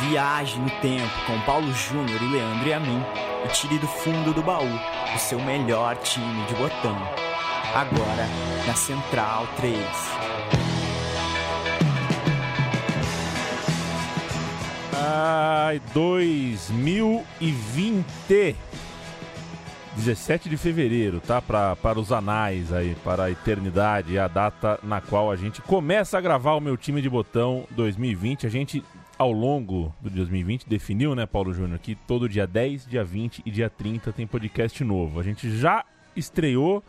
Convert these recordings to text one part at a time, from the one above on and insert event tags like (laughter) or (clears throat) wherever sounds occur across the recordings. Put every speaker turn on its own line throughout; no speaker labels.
Viaje no tempo com Paulo Júnior e Leandro e a mim e tire do fundo do baú o seu melhor time de botão. Agora na Central 3.
Ai, 2020. 17 de fevereiro, tá? Pra, para os anais aí, para a eternidade, a data na qual a gente começa a gravar o meu time de botão 2020. A gente, ao longo do 2020, definiu, né, Paulo Júnior, que todo dia 10, dia 20 e dia 30 tem podcast novo. A gente já estreou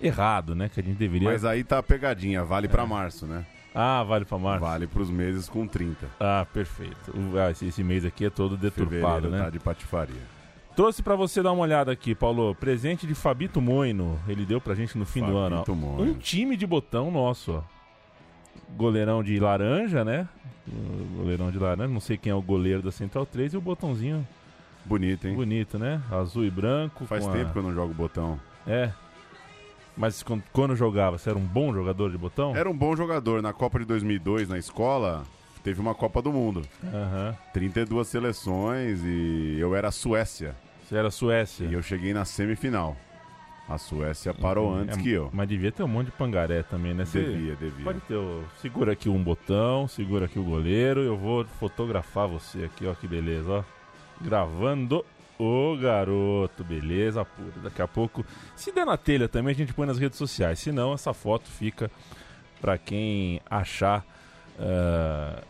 errado, né? Que a gente deveria.
Mas aí tá a pegadinha, vale pra março, né?
Ah, vale pra março.
Vale pros meses com 30.
Ah, perfeito. Ah, esse, esse mês aqui é todo deturpado,
Fevereiro
né?
tá de patifaria.
Trouxe pra você dar uma olhada aqui, Paulo. Presente de Fabito Moino. Ele deu pra gente no fim do ano. ó.
Fabito Moino.
Um time de botão nosso, ó. Goleirão de laranja, né? O Goleirão de laranja. Não sei quem é o goleiro da Central 3. E o botãozinho
Bonito, hein?
bonito, né? Azul e branco.
Faz tempo
a...
que eu não jogo botão.
É. Mas quando, quando jogava, você era um bom jogador de botão?
Era um bom jogador. Na Copa de 2002, na escola, teve uma Copa do Mundo.
Aham.
32 seleções e eu era a Suécia.
Você era Suécia.
E eu cheguei na semifinal. A Suécia parou antes
É,
que eu.
Mas devia ter um monte de pangaré também, né? Você-
Devia, devia.
Pode ter. o- Segura aqui um botão, segura aqui o goleiro. Eu vou fotografar você aqui, ó, que beleza, ó. Gravando o garoto, beleza pura. Daqui a pouco, se der na telha também, a gente põe nas redes sociais. Se não, essa foto fica pra quem achar. ah,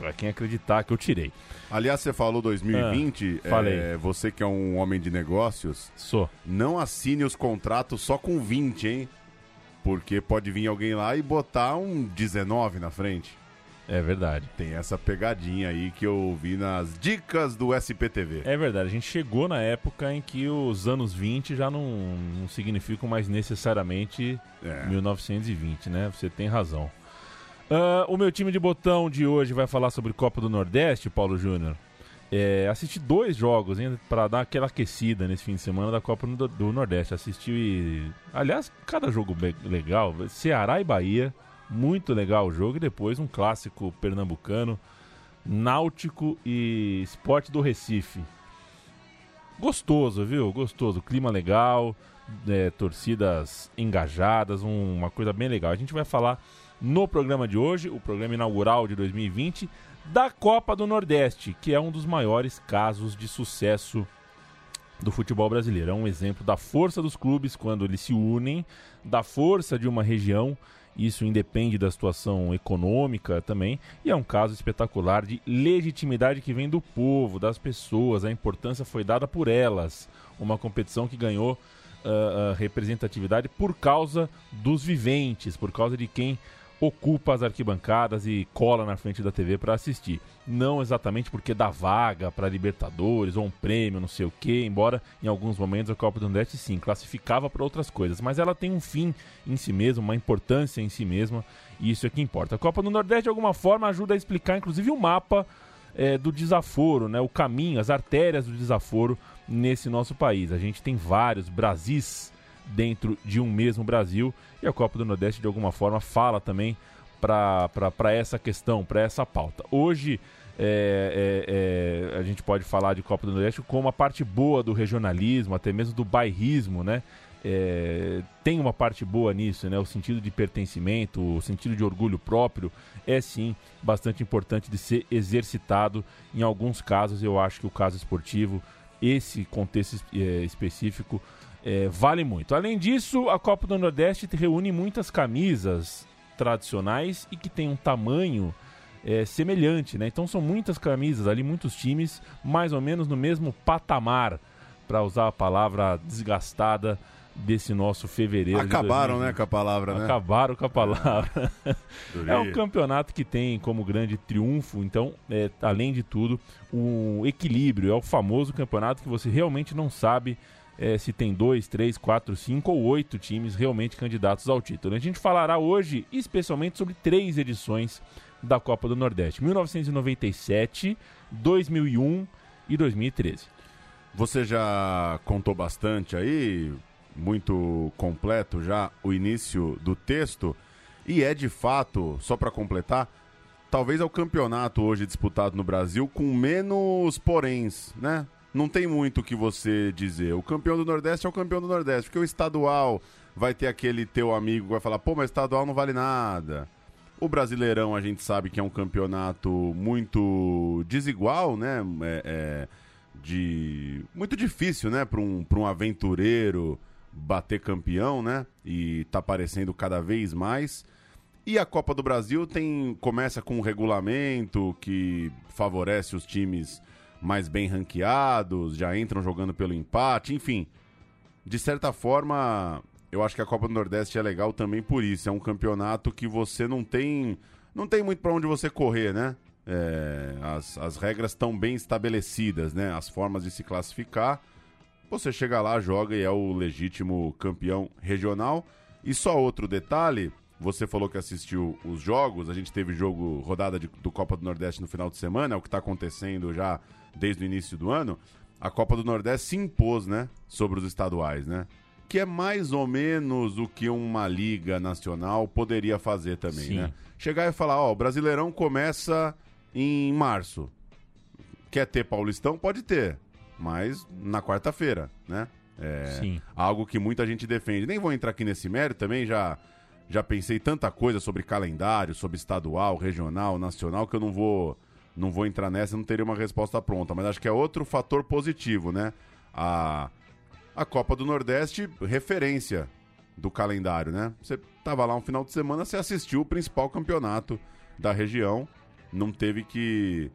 pra quem acreditar que eu tirei.
Aliás, você falou 2020.
Ah, falei.
é, você que é um homem de negócios,
Sou.
não assine os contratos só com 20, hein? Porque pode vir alguém lá e botar um 19 na frente.
É verdade.
Tem essa pegadinha aí que eu ouvi nas dicas do SPTV.
É verdade, a gente chegou na época em que os anos 20 já não, não significam mais necessariamente
É.
1920, né? Você tem razão. Ah, o meu time de botão de hoje vai falar sobre Copa do Nordeste, Paulo Júnior. É, assisti dois jogos para dar aquela aquecida nesse fim de semana da Copa do, do Nordeste. Assisti, aliás, cada jogo legal. Ceará e Bahia, muito legal o jogo. E depois um clássico pernambucano, Náutico e Esporte do Recife. Gostoso, viu? Gostoso. Clima legal, é, torcidas engajadas, um- uma coisa bem legal. A gente vai falar no programa de hoje, o programa inaugural de 2020, da Copa do Nordeste, que é um dos maiores casos de sucesso do futebol brasileiro. É um exemplo da força dos clubes quando eles se unem, da força de uma região. Isso independe da situação econômica também. E é um caso espetacular de legitimidade que vem do povo, das pessoas. A importância foi dada por elas. Uma competição que ganhou ah, ah, representatividade por causa dos viventes, por causa de quem ocupa as arquibancadas e cola na frente da TV para assistir. Não exatamente porque dá vaga para Libertadores ou um prêmio, não sei o que, embora em alguns momentos a Copa do Nordeste sim classificava para outras coisas, mas ela tem um fim em si mesma, uma importância em si mesma, e isso é que importa. A Copa do Nordeste de alguma forma ajuda a explicar inclusive o mapa é, do desaforo, né, o caminho, as artérias do desaforo nesse nosso país. A gente tem vários Brasis dentro de um mesmo Brasil e a Copa do Nordeste de alguma forma fala também para essa questão, para essa pauta. Hoje é, é, é, a gente pode falar de Copa do Nordeste como a parte boa do regionalismo, até mesmo do bairrismo, né? É, tem uma parte boa nisso, né? O sentido de pertencimento, o sentido de orgulho próprio é sim bastante importante de ser exercitado. Em alguns casos, eu acho que o caso esportivo, esse contexto é, específico, é, vale muito. Além disso, a Copa do Nordeste reúne muitas camisas tradicionais e que tem um tamanho é, semelhante, né? Então são muitas camisas ali, muitos times, mais ou menos no mesmo patamar, para usar a palavra desgastada desse nosso fevereiro.
Acabaram,
2020.
né, com a palavra, né?
Acabaram com a palavra.
Adorei.
É (laughs) um campeonato que tem como grande triunfo, então, é, além de tudo, um equilíbrio. É o famoso campeonato que você realmente não sabe é, se tem dois, três, quatro, cinco ou oito times realmente candidatos ao título. A gente falará hoje especialmente sobre três edições da Copa do Nordeste: 1997, 2001 e 2013.
Você já contou bastante aí, muito completo já, o início do texto. E é de fato, só para completar, talvez é o campeonato hoje disputado no Brasil com menos poréns, né? Não tem muito o que você dizer. O campeão do Nordeste é o campeão do Nordeste, porque o estadual vai ter aquele teu amigo que vai falar, pô, mas estadual não vale nada. O Brasileirão a gente sabe que é um campeonato muito desigual, né? É, é, de muito difícil, né, para um, um aventureiro bater campeão, né? E tá aparecendo cada vez mais. E a Copa do Brasil tem começa com um regulamento que favorece os times mais bem ranqueados, já entram jogando pelo empate, enfim. De certa forma, eu acho que a Copa do Nordeste é legal também por isso. É um campeonato que você não tem não tem muito para onde você correr, né? É, as, as regras estão bem estabelecidas, né? As formas de se classificar. Você chega lá, joga e é o legítimo campeão regional. E só outro detalhe, você falou que assistiu os jogos, a gente teve jogo, rodada de, do Copa do Nordeste no final de semana, é o que está acontecendo já desde o início do ano. A Copa do Nordeste se impôs, né, sobre os estaduais, né? Que é mais ou menos o que uma liga nacional poderia fazer também, Sim. né? Chegar e falar, ó, o Brasileirão começa em março. Quer ter Paulistão? Pode ter, mas na quarta-feira, né? É Sim. algo que muita gente defende. Nem vou entrar aqui nesse mérito também, já já pensei tanta coisa sobre calendário, sobre estadual, regional, nacional, que eu não vou não vou entrar nessa, não teria uma resposta pronta. Mas acho que é outro fator positivo, né? A, a Copa do Nordeste, referência do calendário, né? Você tava lá um final de semana, você assistiu o principal campeonato da região, não teve que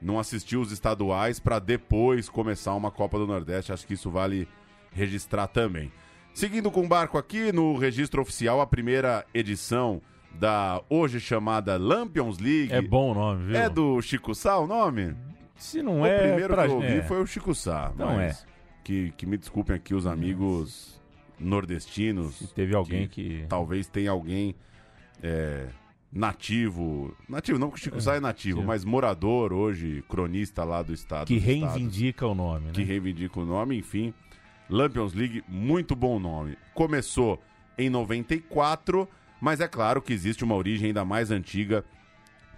não assistir os estaduais para depois começar uma Copa do Nordeste. Acho que isso vale registrar também. Seguindo com o barco aqui no registro oficial, a primeira edição da hoje chamada Lampions League.
É bom o nome, viu?
É do Chico Sá o nome?
Se não
o
é.
O primeiro
pra...
que eu ouvi
é.
foi o Chico Sá.
Não é.
Que, que me desculpem aqui os amigos nordestinos.
Se teve alguém que, que...
Talvez tenha alguém é, nativo. Nativo, não que o Chico é, Sá é nativo, sim. mas morador hoje, cronista lá do estado.
Que reivindica o nome, né?
Que reivindica o nome, enfim. Lampions League, muito bom nome. Começou em 94, mas é claro que existe uma origem ainda mais antiga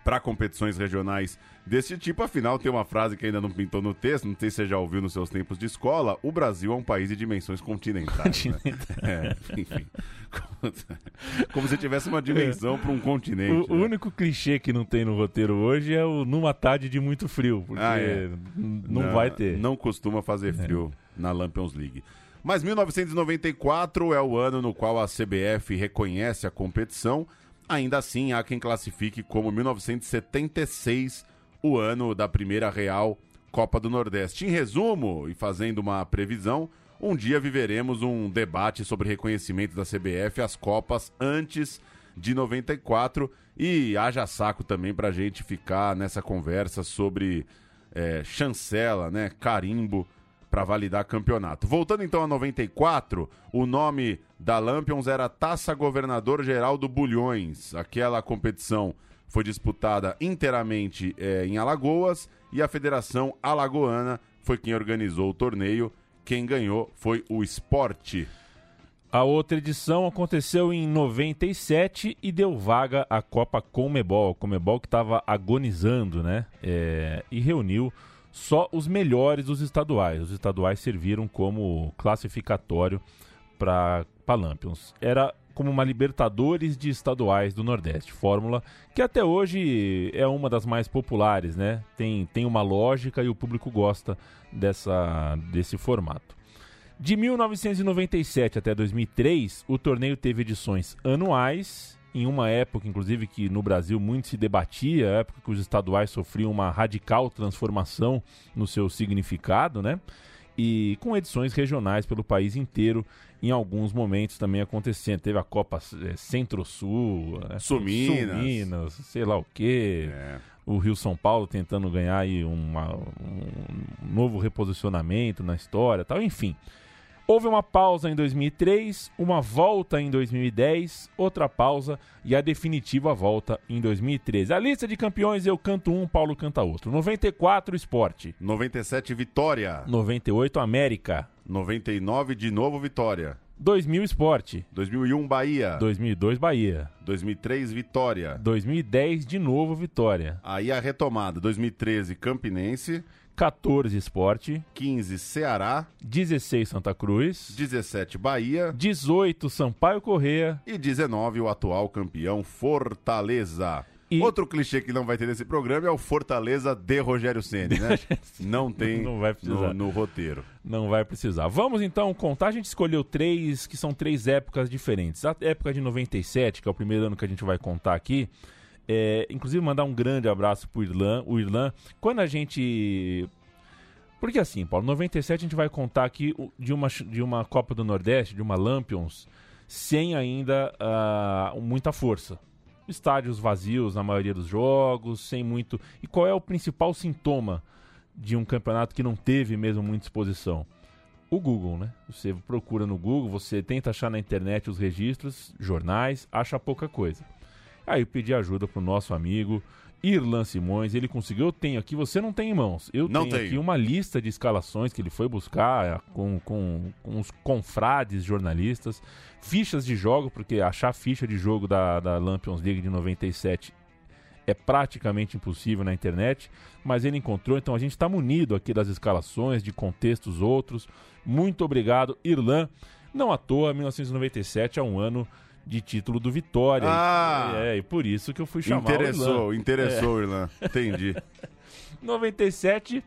para competições regionais desse tipo. Afinal, tem uma frase que ainda não pintou no texto, não sei se você já ouviu nos seus tempos de escola: o Brasil é um país de dimensões continentais. Né? (laughs) é, enfim. (laughs) Como, se tivesse uma dimensão é. para um continente.
O, né? único clichê que não tem no roteiro hoje é o numa tarde de muito frio, porque ah, é. não, não, vai ter.
Não costuma fazer frio é. na Lampions League. Mas 1994 é o ano no qual a CBF reconhece a competição Ainda assim, há quem classifique como 1976 o ano da primeira real Copa do Nordeste. Em resumo, e fazendo uma previsão, um dia viveremos um debate sobre reconhecimento da CBF às Copas antes de 94 e haja saco também para a gente ficar nessa conversa sobre é, chancela, né, carimbo para validar campeonato. Voltando então a 94, o nome da Lampions era Taça Governador Geral do Bulhões. Aquela competição foi disputada inteiramente é, em Alagoas e a Federação Alagoana foi quem organizou o torneio. Quem ganhou foi o Esporte.
A outra edição aconteceu em 97 e deu vaga à Copa Comebol. Comebol que estava agonizando, né? É, e reuniu só os melhores dos estaduais. Os estaduais serviram como classificatório para Lampions. Era como uma Libertadores de estaduais do Nordeste, fórmula que até hoje é uma das mais populares, né? Tem, tem uma lógica e o público gosta dessa, desse formato. De 1997 até 2003, o torneio teve edições anuais em uma época, inclusive, que no Brasil muito se debatia, época que os estaduais sofriam uma radical transformação no seu significado, né? E com edições regionais pelo país inteiro, em alguns momentos também acontecendo. Teve a Copa é, Centro-Sul,
é, Suminas.
Suminas, sei lá o quê. É. O Rio São Paulo tentando ganhar aí uma, um novo reposicionamento na história tal, enfim. Houve uma pausa em 2003, uma volta em 2010, outra pausa e a definitiva volta em 2013. A lista de campeões eu canto um, Paulo canta outro. 94 Esporte.
97 Vitória.
98 América.
99 de novo Vitória.
2000 Esporte.
2001 Bahia.
2002 Bahia.
2003 Vitória.
2010 de novo Vitória.
Aí a retomada, 2013 Campinense.
14 Esporte.
15 Ceará.
16 Santa Cruz.
17 Bahia.
18 Sampaio Correia.
E 19 o atual campeão Fortaleza. E... Outro clichê que não vai ter nesse programa é o Fortaleza de Rogério Ceni, né? (laughs) não tem
não vai precisar.
No, no, roteiro.
Não vai precisar. Vamos então contar. A gente escolheu três que são três épocas diferentes. A época de 97, que é o primeiro ano que a gente vai contar aqui. É, inclusive mandar um grande abraço pro Irlan. O Irlan, quando a gente porque assim, Paulo, 97 a gente vai contar aqui de uma, de uma Copa do Nordeste, de uma Lampions, sem ainda uh, muita força estádios vazios na maioria dos jogos, sem muito. E qual é o principal sintoma de um campeonato que não teve mesmo muita exposição? O Google, né? Você procura no Google, você tenta achar na internet os registros, jornais, acha pouca coisa. Aí eu pedi ajuda pro nosso amigo Irlan Simões, ele conseguiu. Eu tenho aqui, você não tem em mãos. Eu
não
tenho,
tenho.
aqui uma lista de escalações que ele foi buscar com, com, com os confrades jornalistas, fichas de jogo, porque achar ficha de jogo da, da Lampions League de 97 é praticamente impossível na internet, mas ele encontrou, então a gente está munido aqui das escalações, de contextos outros. Muito obrigado, Irlan. Não à toa, 1997 é um ano de título do Vitória.
Ah!
É, e por isso que eu fui chamar
interessou,
o
Irlan. Interessou, é. Irlan. Entendi. (laughs)
97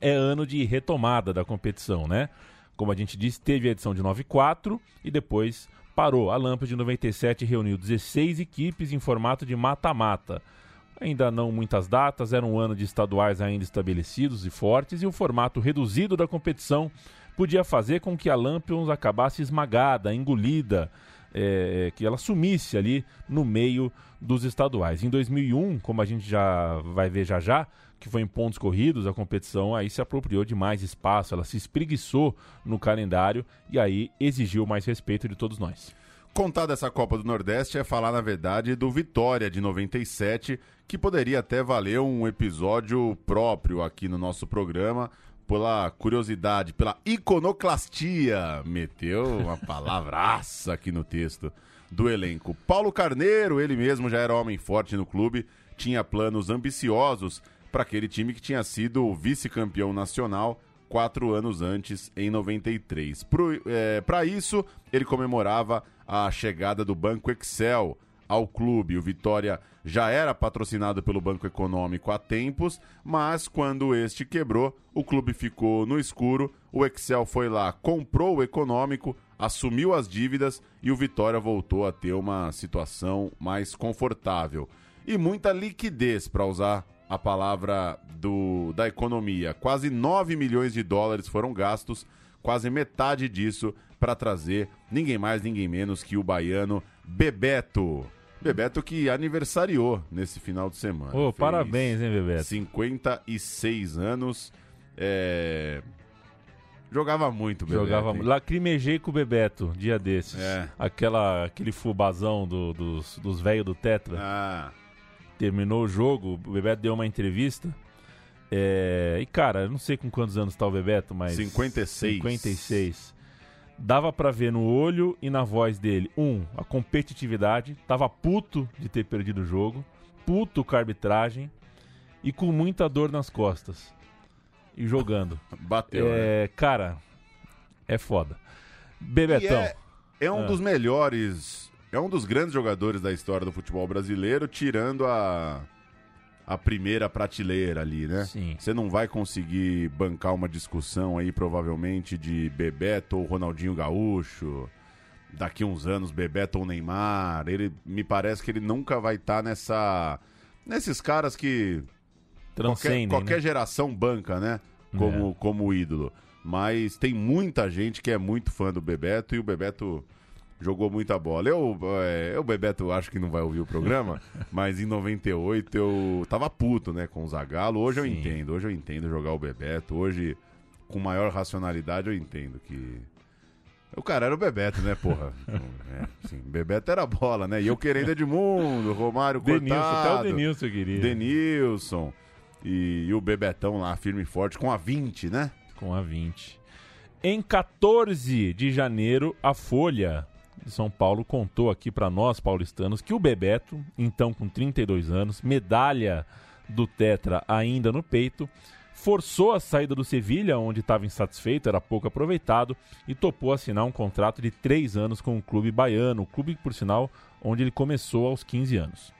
é ano de retomada da competição, né? Como a gente disse, teve a edição de 94 e depois parou. A Lampa de 97 reuniu 16 equipes em formato de mata-mata. Ainda não muitas datas, era um ano de estaduais ainda estabelecidos e fortes, e o formato reduzido da competição podia fazer com que a Lampions acabasse esmagada, engolida é, que ela sumisse ali no meio dos estaduais. Em 2001, como a gente já vai ver já já, que foi em pontos corridos, a competição aí se apropriou de mais espaço, ela se espreguiçou no calendário e aí exigiu mais respeito de todos nós.
Contar dessa Copa do Nordeste é falar, na verdade, do Vitória de 97, que poderia até valer um episódio próprio aqui no nosso programa, pela curiosidade, pela iconoclastia, meteu uma (laughs) palavraça aqui no texto do elenco. Paulo Carneiro, ele mesmo já era homem forte no clube, tinha planos ambiciosos para aquele time que tinha sido vice-campeão nacional quatro anos antes, em 93. Para é, isso, ele comemorava a chegada do Banco Excel ao clube. O Vitória já era patrocinado pelo Banco Econômico há tempos, mas quando este quebrou, o clube ficou no escuro. O Excel foi lá, comprou o Econômico, assumiu as dívidas e o Vitória voltou a ter uma situação mais confortável. E muita liquidez, para usar a palavra do, da economia. Quase 9 milhões de dólares foram gastos, quase metade disso para trazer ninguém mais, ninguém menos que o baiano Bebeto. Bebeto que aniversariou nesse final de semana.
Oh, parabéns, hein, Bebeto?
56 anos. É... Jogava muito, Bebeto.
Jogava muito. Lacrimejei com o Bebeto, dia desses.
É.
Aquela, aquele fubazão do, dos, dos velhos do Tetra.
Ah.
Terminou o jogo, o Bebeto deu uma entrevista. É... E, cara, eu não sei com quantos anos tá o Bebeto, mas.
56.
56 dava para ver no olho e na voz dele, um, a competitividade, tava puto de ter perdido o jogo, puto com a arbitragem e com muita dor nas costas. E jogando. (laughs)
Bateu,
é,
né?
Cara, é foda. Bebetão.
É, é, um ah. dos melhores, é um dos grandes jogadores da história do futebol brasileiro, tirando a a primeira prateleira ali, né?
Sim.
Você não vai conseguir bancar uma discussão aí, provavelmente, de Bebeto ou Ronaldinho Gaúcho. Daqui uns anos, Bebeto ou Neymar. Ele me parece que ele nunca vai estar tá nessa. Nesses caras que.
Transcendem.
Qualquer, qualquer
né?
geração banca, né? Como, é. como ídolo. Mas tem muita gente que é muito fã do Bebeto e o Bebeto jogou muita bola. Eu, é, eu, Bebeto, acho que não vai ouvir o programa, (laughs) mas em 98 eu tava puto, né, com o Zagallo. Hoje Sim. eu entendo, hoje eu entendo jogar o Bebeto. Hoje, com maior racionalidade, eu entendo que. O cara era o Bebeto, né, porra? (laughs) é, assim, Bebeto era bola, né? E eu querendo Edmundo, Romário
Denilson,
Cortado.
Até o Denilson queria.
Denilson. E, e o Bebetão lá, firme e forte, com a 20, né?
Com a 20. Em 14 de janeiro, a Folha de São Paulo contou aqui para nós, paulistanos, que o Bebeto, então com 32 anos, medalha do Tetra ainda no peito, forçou a saída do Sevilha, onde estava insatisfeito, era pouco aproveitado, e topou assinar um contrato de três anos com o clube baiano, o clube, por sinal, onde ele começou aos 15 anos.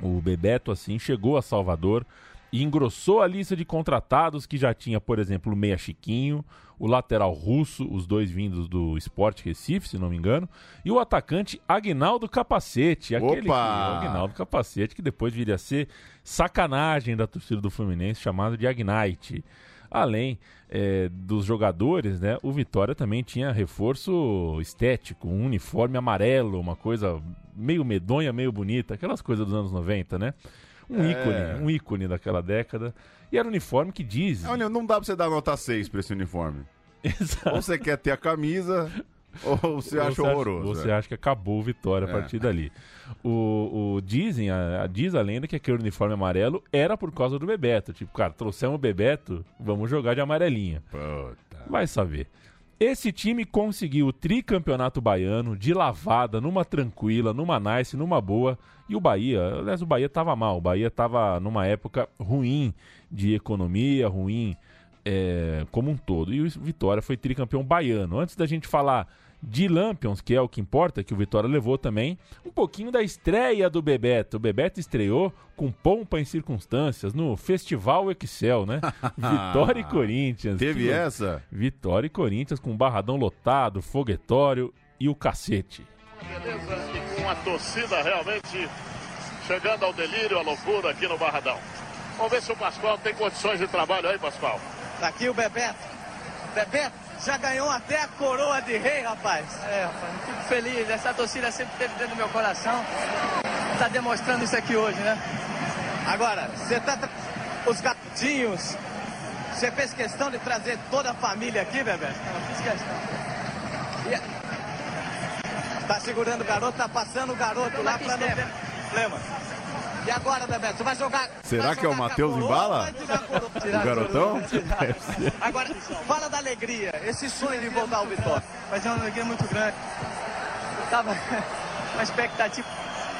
O Bebeto, assim, chegou a Salvador e engrossou a lista de contratados que já tinha, por exemplo, o Meia Chiquinho, o lateral russo, os dois vindos do Sport Recife, se não me engano, e o atacante Agnaldo Capacete, aquele que, Agnaldo Capacete, que depois viria a ser sacanagem da torcida do Fluminense, chamado de Agnite. Além é, dos jogadores, né, o Vitória também tinha reforço estético, um uniforme amarelo, uma coisa meio medonha, meio bonita, aquelas coisas dos anos 90, né? Um é... ícone, um ícone daquela década. E era um uniforme que diz.
Olha, não dá pra você dar nota 6 pra esse uniforme. (laughs) Exato. Ou você quer ter a camisa, (laughs) ou você acha você horroroso.
Acha, você é. acha que acabou o Vitória a é. partir dali. O, o dizem, a, a, diz a lenda que aquele uniforme amarelo era por causa do Bebeto. Tipo, cara, trouxemos o Bebeto, vamos jogar de amarelinha. Puta. Vai saber. Esse time conseguiu o tricampeonato baiano de lavada, numa tranquila, numa nice, numa boa. E o Bahia, aliás, o Bahia estava mal. O Bahia estava numa época ruim de economia, ruim é, como um todo. E o Vitória foi tricampeão baiano. Antes da gente falar de Lampions, que é o que importa, que o Vitória levou também, um pouquinho da estreia do Bebeto. O Bebeto estreou com pompa em circunstâncias no Festival Excel, né? (laughs) Vitória e Corinthians.
Teve que... essa?
Vitória e Corinthians com barradão lotado, foguetório e o cacete.
Beleza, e com a torcida realmente chegando ao delírio, à loucura aqui no Barradão. Vamos ver se o Pascoal tem condições de trabalho aí, Pascoal.
Tá aqui o Bebeto. Bebeto, já ganhou até a coroa de rei, rapaz.
É, rapaz, fico feliz. Essa torcida sempre teve dentro do meu coração. Tá demonstrando isso aqui hoje, né?
Agora, você tá. Os gatinhos. Você fez questão de trazer toda a família aqui, bebê?
Não, fiz questão.
E... Tá segurando o garoto, tá passando o garoto lá pra não ter problema. E agora, Bebeto, você vai jogar.
Será
vai
que é o Matheus Embala? o garotão? (laughs)
agora, fala da alegria, esse sonho de voltar ao Vitória.
Mas é uma alegria muito grande. Eu (laughs) tava uma expectativa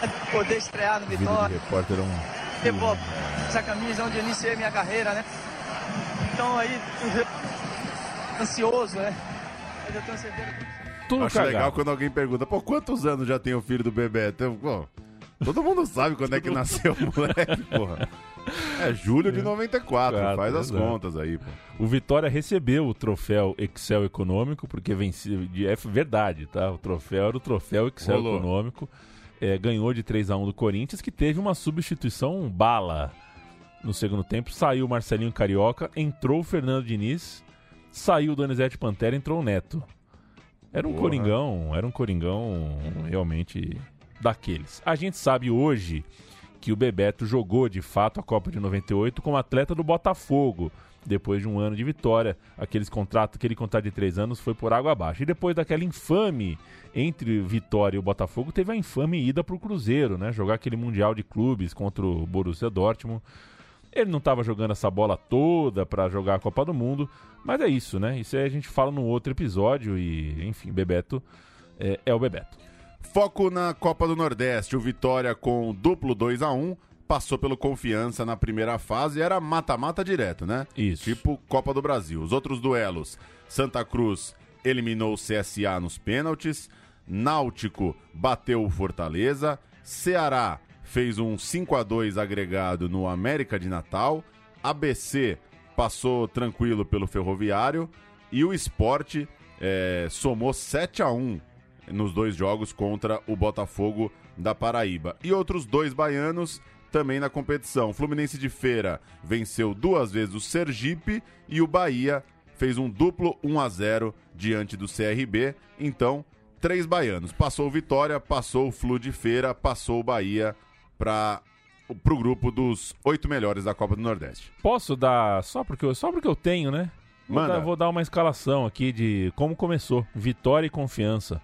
de poder estrear no Vitória.
repórter é um.
Essa camisa onde eu iniciei minha carreira, né? Então aí, ansioso, né? Mas eu tenho certeza
que. Tudo Acho cagado. legal quando alguém pergunta, pô, quantos anos já tem o filho do Bebeto? Eu, pô, Todo mundo sabe quando é que nasceu o moleque, porra. É julho de 94, Claro, faz as exato. contas aí, pô.
O Vitória recebeu o troféu Excel Econômico, porque venceu. É verdade, tá? O troféu era o troféu Excel Rolou. Econômico. É, ganhou de 3 a 1 do Corinthians, que teve uma substituição bala no segundo tempo. Saiu o Marcelinho Carioca, entrou o Fernando Diniz, saiu o Donizete Pantera, entrou o Neto. Era um Porra. coringão, era um coringão realmente daqueles. A gente sabe hoje que o Bebeto jogou de fato a Copa de 98 como atleta do Botafogo. Depois de um ano de vitória, aqueles contratos, aquele contrato de três anos foi por água abaixo. E depois daquela infame entre Vitória e o Botafogo, teve a infame ida para o Cruzeiro, né? Jogar aquele Mundial de Clubes contra o Borussia Dortmund. Ele não estava jogando essa bola toda para jogar a Copa do Mundo, mas é isso, né? Isso aí a gente fala no outro episódio e, enfim, Bebeto é, é o Bebeto.
Foco na Copa do Nordeste. O Vitória com duplo 2 a 1 passou pelo Confiança na primeira fase. Era mata-mata direto, né?
Isso.
Tipo Copa do Brasil. Os outros duelos: Santa Cruz eliminou o CSA nos pênaltis. Náutico bateu o Fortaleza. Ceará fez um 5 a 2 agregado no América de Natal. ABC passou tranquilo pelo Ferroviário. E o Esporte é, somou 7 a 1 nos dois jogos contra o Botafogo da Paraíba. E outros dois baianos também na competição. Fluminense de Feira venceu duas vezes o Sergipe e o Bahia fez um duplo 1 a 0 diante do CRB. Então, três baianos. Passou o Vitória, passou o Flu de Feira, passou o Bahia para o grupo dos oito melhores da Copa do Nordeste.
Posso dar, só porque eu, só porque eu tenho, né? Vou Manda. Dar, vou dar uma escalação aqui de como começou. Vitória e confiança.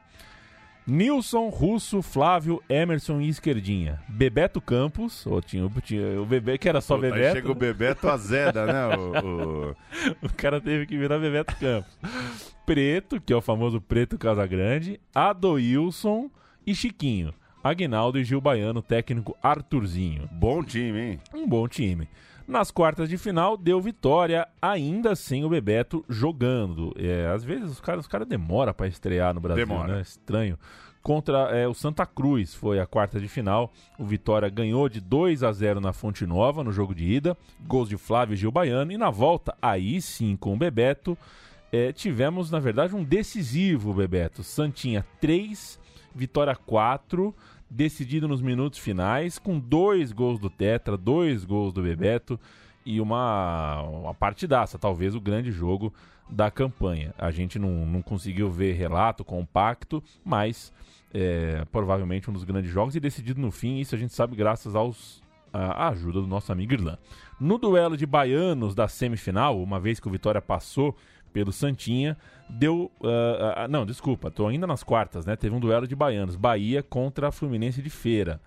Nilson, Russo, Flávio, Emerson e Esquerdinha. Bebeto Campos, ou tinha, tinha o bebê que era só Pô, Bebeto. Aí
chega o Bebeto Azeda, né? O, o... (laughs)
o cara teve que virar Bebeto Campos. Preto, que é o famoso Preto Casagrande, Adoilson e Chiquinho. Aguinaldo e Gil Baiano, técnico Arthurzinho.
Bom time, hein?
Um bom time. Nas quartas de final, deu vitória, ainda sem o Bebeto jogando. É, às vezes os caras os cara demoram para estrear no Brasil,
Demora.
né? Estranho. Contra é, o Santa Cruz, foi a quarta de final. O Vitória ganhou de 2 a 0 na Fonte Nova, no jogo de ida. Gols de Flávio e Gil Baiano. E na volta, aí sim, com o Bebeto, é, tivemos, na verdade, um decisivo, Bebeto. Santinha 3, Vitória 4, decidido nos minutos finais, com dois gols do Tetra, dois gols do Bebeto e uma, uma partidaça, talvez o grande jogo da campanha. A gente não, não conseguiu ver relato compacto, mas é, provavelmente um dos grandes jogos e decidido no fim, isso a gente sabe graças aos à ajuda do nosso amigo Irlan. No duelo de baianos da semifinal, uma vez que o Vitória passou pelo Santinha, deu. ah, ah, não, desculpa, tô ainda nas quartas, né? Teve um duelo de baianos. Bahia contra Fluminense de Feira.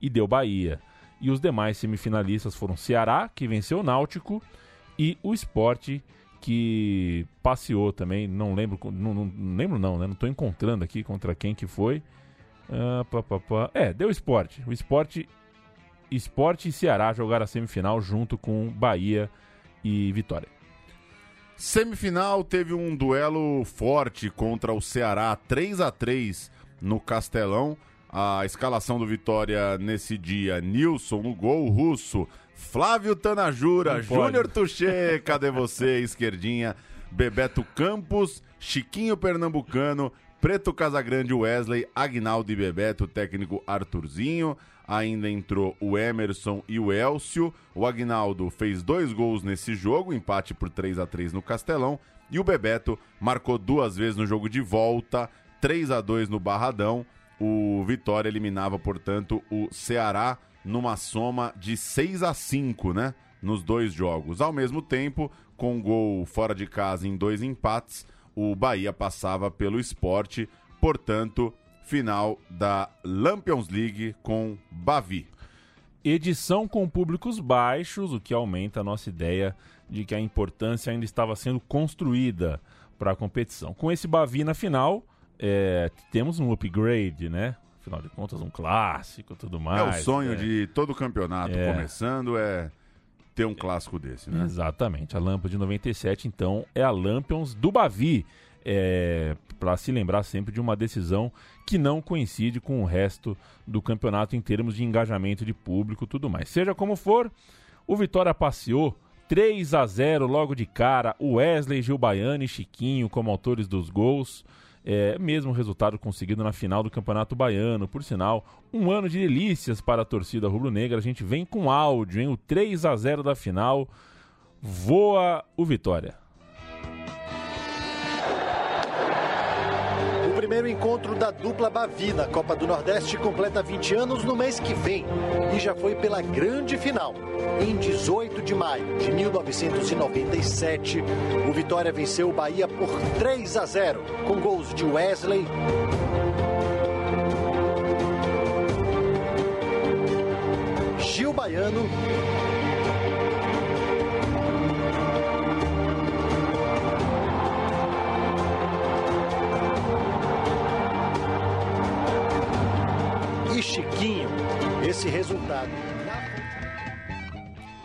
E deu Bahia. E os demais semifinalistas foram Ceará, que venceu o Náutico, e o Esporte, que passeou também. Não lembro, não, não- não lembro não, né? Não tô encontrando aqui contra quem que foi. Ah, pá, pá, pá. É, deu Esporte. O Esporte, Esporte e Ceará jogaram a semifinal junto com Bahia e Vitória.
Semifinal teve um duelo forte contra o Ceará, 3 a 3 no Castelão. A escalação do Vitória nesse dia: Nilson no gol, Russo, Flávio Tanajura. Júnior Tuchê, cadê você, (laughs) esquerdinha? Bebeto Campos, Chiquinho Pernambucano, Preto Casagrande Wesley, Agnaldo e Bebeto, técnico Arthurzinho. Ainda entrou o Emerson e o Elcio. O Agnaldo fez dois gols nesse jogo, empate por 3 a 3 no Castelão. E o Bebeto marcou duas vezes no jogo de volta, 3 a 2 no Barradão. O Vitória eliminava, portanto, o Ceará numa soma de 6 a 5, né? Nos dois jogos. Ao mesmo tempo, com gol fora de casa em dois empates, o Bahia passava pelo esporte, portanto, final da Lampions League com Bavi.
edição com públicos baixos, o que aumenta a nossa ideia de que a importância ainda estava sendo construída para a competição. Com esse Bavi na final, é, temos um upgrade, né? Afinal de contas, um clássico tudo mais.
é o sonho
é.
de todo campeonato
É.
começando, é ter um clássico desse, né?
Exatamente. A Lampa de 97, então, é a Lampions do Bavi. É, para se lembrar sempre de uma decisão que não coincide com o resto do campeonato em termos de engajamento de público tudo mais. Seja como for, o Vitória passeou 3 a 0 logo de cara. Wesley, Gil Baiano e Chiquinho como autores dos gols. É, mesmo resultado conseguido na final do Campeonato Baiano. Por sinal, um ano de delícias para a torcida rubro-negra. A gente vem com áudio, hein? O 3 a 0 da final. Voa o Vitória.
Encontro da dupla Bavi na Copa do Nordeste completa 20 anos no mês que vem e já foi pela grande final. Em 18 de maio de 1997, o Vitória venceu o Bahia por 3 a 0, com gols de Wesley, Gil Baiano Esse resultado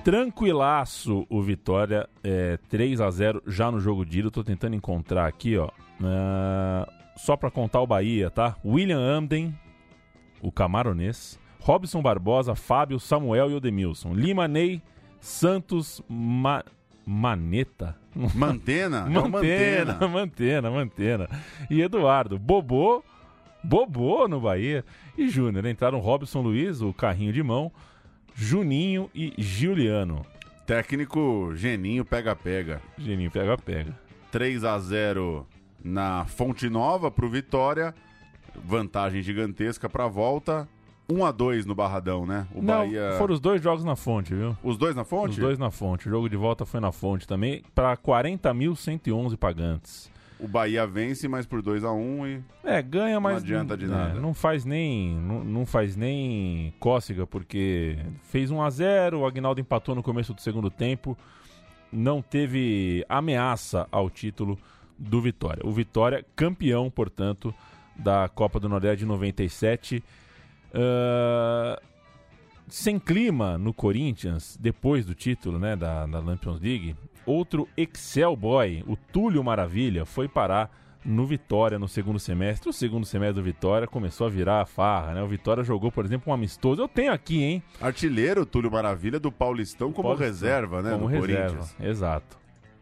Tranquilaço o Vitória, é, 3 a 0 já no jogo de ida. Eu tô tentando encontrar aqui, ó. ah, só pra contar o Bahia, tá? William Amden, o camaronês. Robson Barbosa, Fábio, Samuel e Odemilson. Lima Ney, Santos, Ma- Maneta.
Mantena? É o
Mantena, Mantena, (laughs) Mantena. E Eduardo, Bobô, Bobô no Bahia. E Júnior. Entraram Robson Luiz, o carrinho de mão, Juninho e Giuliano.
Técnico Geninho pega-pega.
Geninho pega, pega.
3 a 0 na Fonte Nova pro Vitória. Vantagem gigantesca pra volta. 1 a 2 no Barradão, né? O
Não,
Bahia.
foram os dois jogos na fonte, viu?
Os dois na fonte?
Os dois na fonte. O jogo de volta foi na fonte também, para 40.111 pagantes.
O Bahia vence, mas por 2 a 1 e
É, ganha, mas
adianta de
é,
nada.
não faz nem não, não faz nem cócega porque fez 1 a 0, o Agnaldo empatou no começo do segundo tempo, não teve ameaça ao título do Vitória. O Vitória, campeão, portanto, da Copa do Nordeste de 97. Uh, sem clima no Corinthians, depois do título né, da, da Champions League, outro Excel Boy, o Túlio Maravilha, foi parar no Vitória no segundo semestre. O segundo semestre do Vitória começou a virar a farra, né? O Vitória jogou, por exemplo, um amistoso. Eu tenho aqui, hein?
Artilheiro Túlio Maravilha do Paulistão como Paulistão, reserva, né?
Como reserva, Corinthians. exato.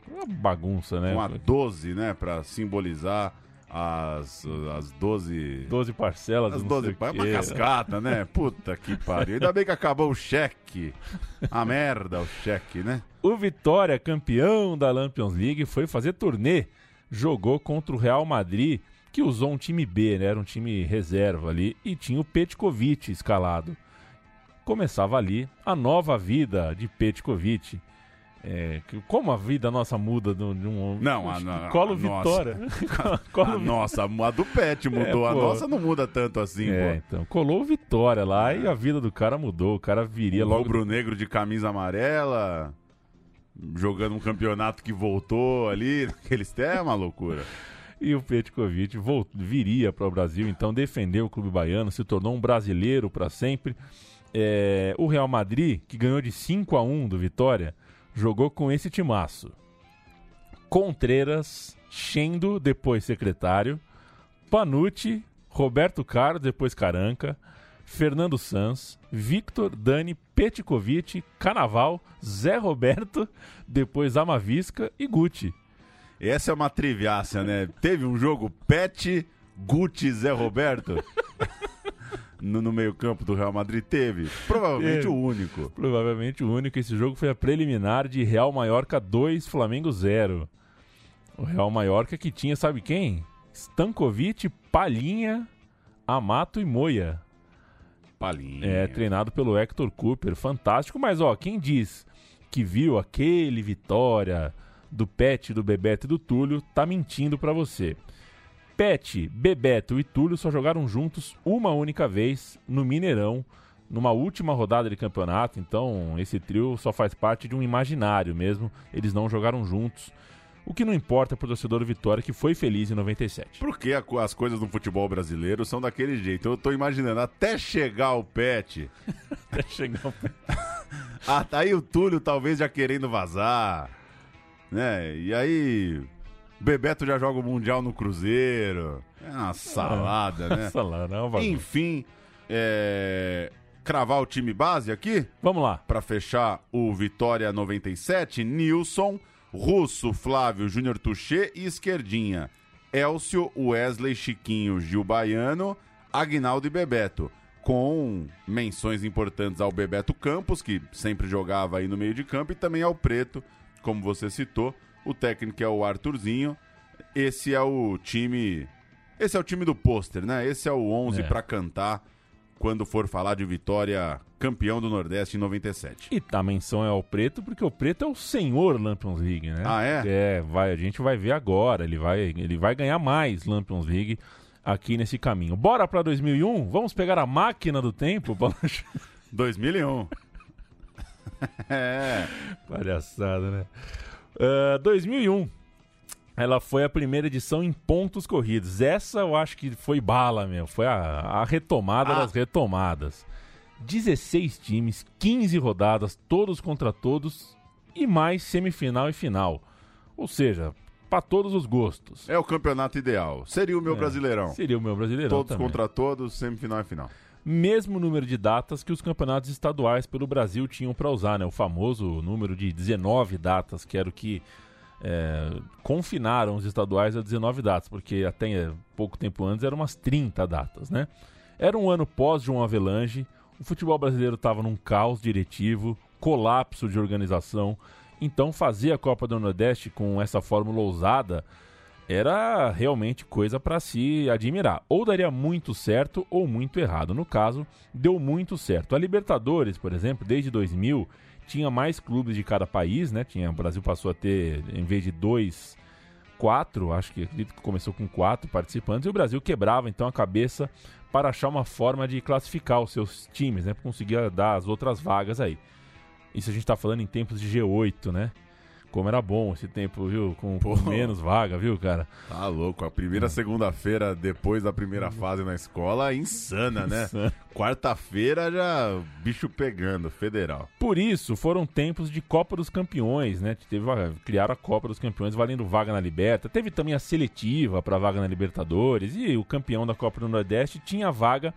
Uma bagunça, né?
Uma 12, né? Pra simbolizar as, as 12.
12 parcelas,
as 12 É uma cascata, né? Puta que pariu. Ainda bem que acabou o cheque. (laughs) A merda, o cheque, né?
O Vitória, campeão da Champions League, foi fazer turnê jogou contra o Real Madrid, que usou um time B, né? Era um time reserva ali, e tinha o Petkovic escalado. Começava ali a nova vida de Petkovic. É, como a vida nossa muda de um.
Não, a, a,
Colo a Vitória.
Nossa. (laughs) (laughs) Colo... a nossa, a do Pet mudou. É, a nossa não muda tanto assim,
é,
pô.
então. Colou Vitória lá e a vida do cara mudou. O cara viria
o
logo.
Rubro-negro de camisa amarela jogando um campeonato que voltou ali, (laughs) naqueles é uma loucura.
E o Petkovic viria para o Brasil, então defendeu o clube baiano, se tornou um brasileiro para sempre. É, o Real Madrid, que ganhou de 5 a 1 do Vitória, jogou com esse timaço. Contreras, Chendo, depois secretário, Panucci, Roberto Carlos, depois Caranca, Fernando Sanz, Victor, Dani, Petkovic, Canaval, Zé Roberto, depois Amavisca e Gucci.
Essa é uma triviácia, né? Teve um jogo Pet, Gucci, Zé Roberto? (laughs) no, no meio-campo do Real Madrid teve. Provavelmente teve. o único.
Provavelmente o único. Esse jogo foi a preliminar de Real Maiorca 2, Flamengo 0. O Real Maiorca que tinha, sabe quem? Stankovic, Palhinha, Amato e Moia.
Palinha.
É, treinado pelo Hector Cooper. Fantástico, mas ó, quem diz que viu aquele Vitória do Pet, do Bebeto e do Túlio, tá mentindo para você. Pet, Bebeto e Túlio só jogaram juntos uma única vez no Mineirão, numa última rodada de campeonato, então esse trio só faz parte de um imaginário mesmo, eles não jogaram juntos. O que não importa pro torcedor do Vitória que foi feliz em 97.
Porque as coisas no futebol brasileiro são daquele jeito. Eu tô imaginando, até chegar o Pet. (laughs)
até chegar o Pet. (laughs)
ah, tá aí o Túlio talvez já querendo vazar. Né? E aí. Bebeto já joga o Mundial no Cruzeiro. É uma salada, né? (laughs)
salada, é uma
Enfim, é... cravar o time base aqui?
Vamos lá.
Para fechar o Vitória 97, Nilson. Russo, Flávio, Júnior Tuchê e Esquerdinha. Elcio, Wesley, Chiquinho, Gil Baiano, Agnaldo e Bebeto. Com menções importantes ao Bebeto Campos, que sempre jogava aí no meio de campo, e também ao Preto, como você citou. O técnico é o Arthurzinho. Esse é o time. Esse é o time do pôster, né? Esse é o 11 é. para cantar quando for falar de Vitória campeão do Nordeste em 97.
E tá menção é ao Preto, porque o Preto é o senhor Lampions League, né?
Ah, é?
É, vai, a gente vai ver agora, ele vai, ele vai ganhar mais Lampions League aqui nesse caminho. Bora para 2001? Vamos pegar a máquina do tempo, (laughs)
2001. (laughs)
é. Palhaçada, né? Uh, 2001. Ela foi a primeira edição em pontos corridos. Essa eu acho que foi bala, meu. Foi a, a retomada ah. das retomadas. 16 times, 15 rodadas, todos contra todos e mais semifinal e final. Ou seja, para todos os gostos.
É o campeonato ideal. Seria o meu é, Brasileirão.
Seria o meu Brasileirão
Todos
também.
contra todos, semifinal e final.
Mesmo número de datas que os campeonatos estaduais pelo Brasil tinham para usar, né? O famoso número de 19 datas, que era o que é, confinaram os estaduais a 19 datas, porque até é, pouco tempo antes eram umas 30 datas, né? Era um ano pós João Avelange, o futebol brasileiro estava num caos diretivo, colapso de organização. Então, fazer a Copa do Nordeste com essa fórmula ousada era realmente coisa para se admirar. Ou daria muito certo ou muito errado. No caso, deu muito certo. A Libertadores, por exemplo, desde 2000, tinha mais clubes de cada país, né? Tinha, o Brasil passou a ter, em vez de dois, quatro, acho que começou com quatro participantes, e o Brasil quebrava então a cabeça para achar uma forma de classificar os seus times, né? Para conseguir dar as outras vagas aí. Isso a gente está falando em tempos de G8, né? Como era bom esse tempo, viu? Com, com menos vaga, viu, cara?
Tá louco. A primeira segunda-feira depois da primeira fase na escola, insana, né? Quarta-feira já bicho pegando, federal.
Por isso, foram tempos de Copa dos Campeões, né? Teve, criaram a Copa dos Campeões valendo vaga na Liberta. Teve também a seletiva para vaga na Libertadores. E o campeão da Copa do Nordeste tinha vaga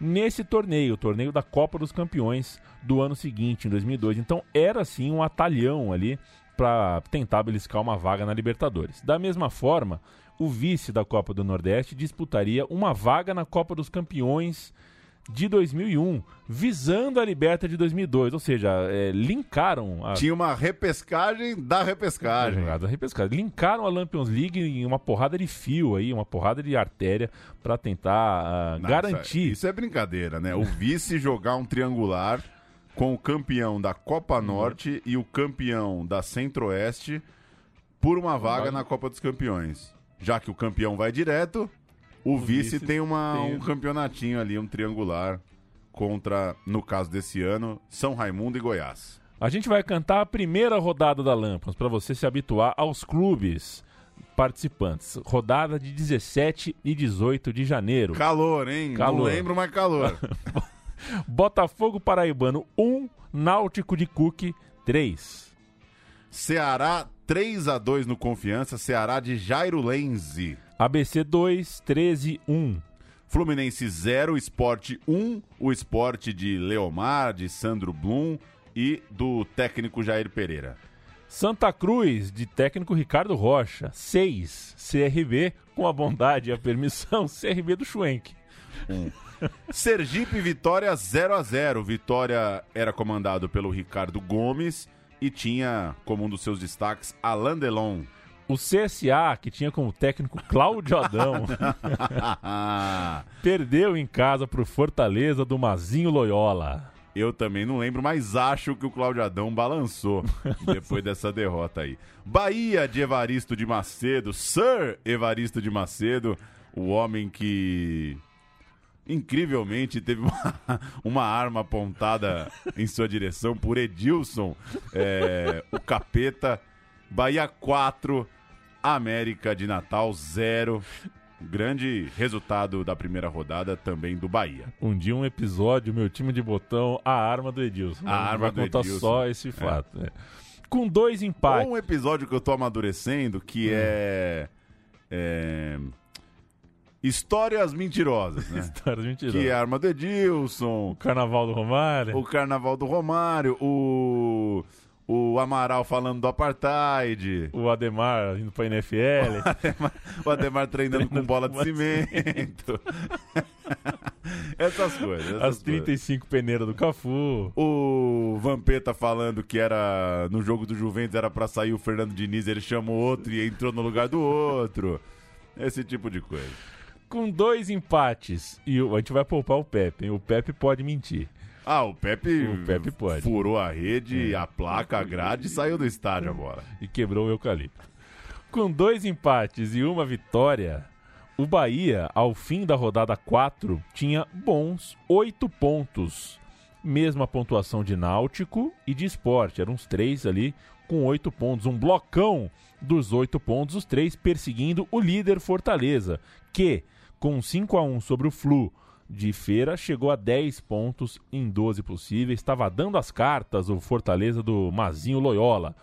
nesse torneio, o torneio da Copa dos Campeões do ano seguinte, em 2002. Então era assim um atalhão ali para tentar beliscar uma vaga na Libertadores. Da mesma forma, o vice da Copa do Nordeste disputaria uma vaga na Copa dos Campeões de 2001, visando a Liberta de 2002, ou seja, é, linkaram a
Tinha uma repescagem da repescagem.
jogada repescada. Linkaram a Lampions League em uma porrada de fio aí, uma porrada de artéria para tentar ah,
Não,
garantir.
Isso é, isso é brincadeira, né? O vice (laughs) jogar um triangular com o campeão da Copa Norte e o campeão da Centro-Oeste por uma vaga na Copa dos Campeões. Já que o campeão vai direto, o, vice,
vice
tem, uma,
tem-
um campeonatinho ali, um triangular contra, no caso desse ano, São Raimundo e Goiás.
A gente vai cantar a primeira rodada da Lampions para você se habituar aos clubes participantes. Rodada de 17 e 18 de janeiro.
Calor, hein? Não
Calor.
lembro, mas calor. (laughs)
Botafogo Paraibano 1, Náutico de Cook 3.
Ceará 3 a 2 no Confiança, Ceará de Jairo Lenze.
ABC 2, 13 1.
Fluminense 0, Esporte 1, o Esporte de Leomar, de Sandro Blum e do técnico Jair Pereira.
Santa Cruz, de técnico Ricardo Rocha, 6. CRB, com a bondade e a permissão, (laughs) CRB do Schwenk. (laughs)
Sergipe Vitória 0 a 0. Vitória era comandado pelo Ricardo Gomes e tinha como um dos seus destaques Alain Delon.
O CSA, que tinha como técnico Cláudio Adão, (laughs) perdeu em casa pro Fortaleza do Mazinho Loyola.
Eu também não lembro, mas acho que o Cláudio Adão balançou depois dessa derrota aí. Bahia de Evaristo de Macedo, Sir Evaristo de Macedo, o homem que incrivelmente teve uma, (laughs) uma arma apontada em sua direção por Edilson, é, o capeta. Bahia 4, América de Natal 0. Grande resultado da primeira rodada também do Bahia.
Um dia um episódio, meu time de botão, a arma do Edilson.
A arma
vai
do
contar
Edilson.
só esse fato. né? Com dois empates.
Ou um episódio que eu tô amadurecendo que é, é, Histórias mentirosas, né? (laughs)
Histórias mentirosas.
que é a arma do Edilson,
O Carnaval do Romário.
o Carnaval do Romário, o, o Amaral falando do Apartheid,
O Ademar indo pra NFL. (laughs)
o Ademar treinando com bola de
com bola de
cimento. (laughs) essas coisas. essas
as
coisas.
35 peneiras do Cafu.
O Vampeta falando que era no jogo do Juventus era pra sair o Fernando Diniz, ele chamou outro e entrou no lugar do outro. Esse tipo de coisa.
Com dois empates. E a gente vai poupar o Pepe. hein? O Pepe pode mentir.
Ah, o Pepe,
O Pepe pode. É.
furou a rede, a placa, a grade e saiu do estádio agora.
e quebrou o eucalipto. Com dois empates e uma vitória, o Bahia, ao fim da rodada 4, tinha bons oito pontos. Mesma pontuação de Náutico e de Esporte. Eram os três ali com oito pontos. Um blocão dos oito pontos, os três perseguindo o líder Fortaleza, que, com 5 a 1 sobre o Flu de feira, chegou a 10 pontos em 12 possíveis. Estava dando as cartas o Fortaleza do Mazinho Loyola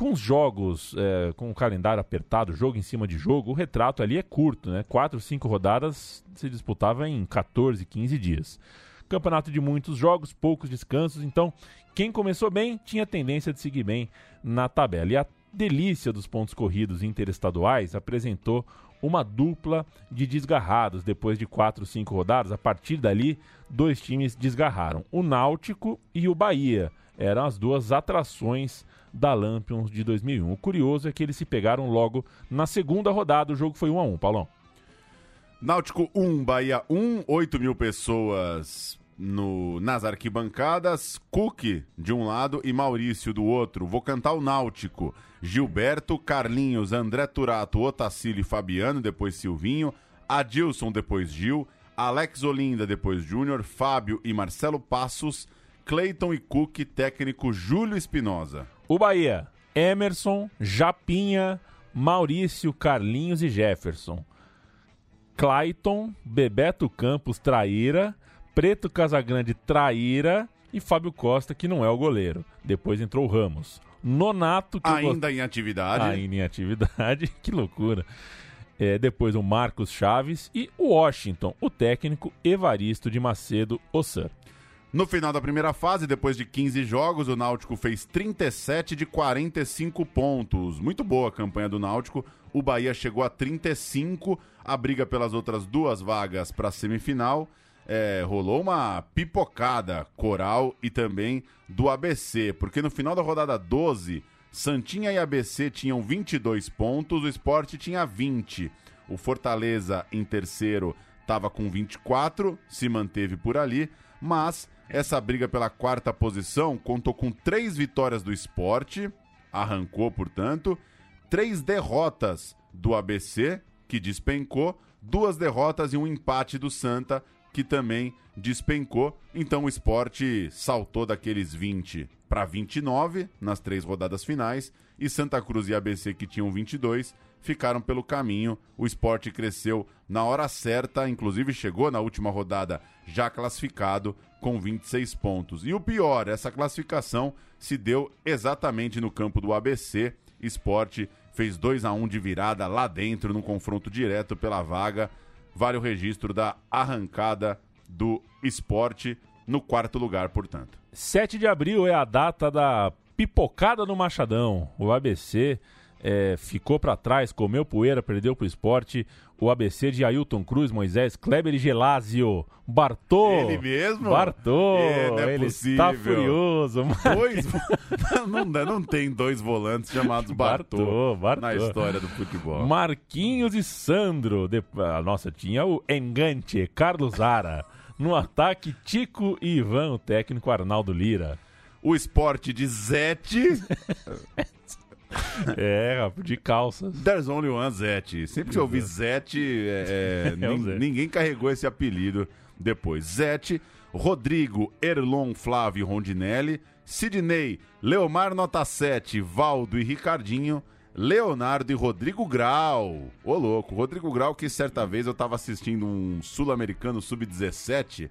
com os jogos, é, com o calendário apertado, jogo em cima de jogo, o retrato ali é curto, né? Quatro, cinco rodadas se disputava em 14, 15 dias. Campeonato de muitos jogos, poucos descansos, então quem começou bem tinha tendência de seguir bem na tabela. E a delícia dos pontos corridos interestaduais apresentou uma dupla de desgarrados depois de quatro, cinco rodadas. A partir dali, dois times desgarraram: o Náutico e o Bahia. Eram as duas atrações da Lampions de 2001. O curioso é que eles se pegaram logo na segunda rodada. O jogo foi 1 a 1 Paulão.
Náutico 1, Bahia 1, 8 mil pessoas no, nas arquibancadas. Cook de um lado e Maurício do outro. Vou cantar o Náutico. Gilberto, Carlinhos, André Turato, Otacílio e Fabiano, depois Silvinho. Adilson, depois Gil. Alex Olinda, depois Júnior. Fábio e Marcelo Passos. Cleiton e Cook, técnico Júlio Espinosa.
O Bahia, Emerson, Japinha, Maurício, Carlinhos e Jefferson. Clayton, Bebeto Campos, traíra, Preto Casagrande, traíra e Fábio Costa, que não é o goleiro. Depois entrou o Ramos. Nonato, que
Ainda
gost-
em atividade.
Ainda em atividade, (laughs) que loucura. É, depois o Marcos Chaves e o Washington, o técnico Evaristo de Macedo Ossan.
No final da primeira fase, depois de 15 jogos, o Náutico fez 37 de 45 pontos. Muito boa a campanha do Náutico. O Bahia chegou a 35. A briga pelas outras duas vagas para a semifinal. É, rolou uma pipocada coral e também do ABC, porque no final da rodada 12, Santinha e ABC tinham 22 pontos, o Sport tinha 20. O Fortaleza em terceiro estava com 24, se manteve por ali, mas essa briga pela quarta posição contou com três vitórias do esporte, arrancou, portanto, três derrotas do ABC, que despencou, duas derrotas e um empate do Santa, que também despencou. Então o esporte saltou daqueles 20 para 29 nas três rodadas finais e Santa Cruz e ABC, que tinham 22, ficaram pelo caminho. O esporte cresceu na hora certa, inclusive chegou na última rodada já classificado com 26 pontos. E o pior, essa classificação se deu exatamente no campo do ABC. Esporte fez 2 a 1 de virada lá dentro, num confronto direto pela vaga. Vale o registro da arrancada do esporte no quarto lugar, portanto.
7 de abril é a data da pipocada no Machadão. O ABC é, ficou para trás, comeu poeira, perdeu pro esporte. O ABC de Ailton Cruz, Moisés, Kleber e Gelásio. Bartô!
Ele mesmo?
Bartô!
É, não é
ele
possível.
está furioso.
Dois, (laughs) não, não tem dois volantes chamados Bartô,
Bartô, Bartô.
na história do futebol.
Marquinhos e Sandro. De... Ah, Nossa, tinha o Engante, Carlos Zara. No ataque, Tico e Ivan, o técnico Arnaldo Lira.
O esporte de Zete, (laughs) (laughs)
É, rapaz, de calças.
there's only one Zete. Sempre que eu ouvi Zete, é, é, (laughs)
É
nin- ninguém carregou esse apelido depois. Zete, Rodrigo, Erlon, Flávio Rondinelli, Sidney, Leomar Nota 7, Valdo e Ricardinho, Leonardo e Rodrigo Grau. Ô louco, Rodrigo Grau que certa vez eu tava assistindo um sul-americano sub-17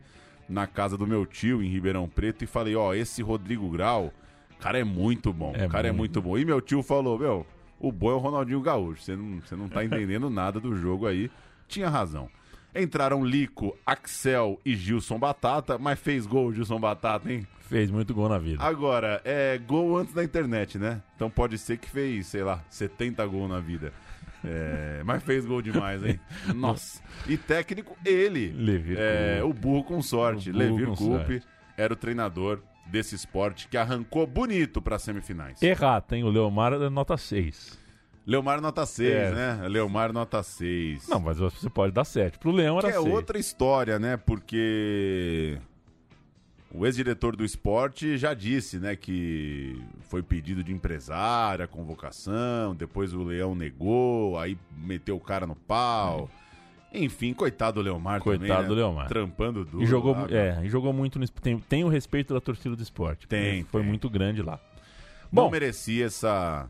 na casa do meu tio em Ribeirão Preto e falei, ó, esse Rodrigo Grau, cara é muito bom,
É
o cara é
muito.
bom. E meu tio falou, meu, o bom é o Ronaldinho Gaúcho, você não, você não tá (laughs) entendendo nada do jogo aí. Tinha razão. Entraram Lico, Axel e Gilson Batata, mas fez gol o Gilson Batata, hein?
Fez muito gol na vida.
Agora, é gol antes da internet, né? Então pode ser que fez, sei lá, 70 gols na vida. É, (laughs) mas fez gol demais, hein? (laughs) Nossa. E técnico, ele.
Levi
É, o burro com sorte. Levir Coupe era o treinador desse esporte que arrancou bonito para semifinais.
Errata, hein? O Leomar é nota 6.
Leomar nota 6,
É.
né? Leomar nota 6.
Não, mas você pode dar 7. Pro Leão
Que
era
é
6.
outra história, né? Porque o ex-diretor do esporte já disse, né, que foi pedido de empresário, a convocação, depois o Leão negou, aí meteu o cara no pau. Enfim, coitado do Leomar também,
Coitado
né?
do Leomar.
Trampando duro.
E jogou,
lá,
é, e jogou muito no, tem, tem o respeito da torcida do esporte.
Tem,
Foi
tem.
muito grande lá.
Não
Bom,
merecia essa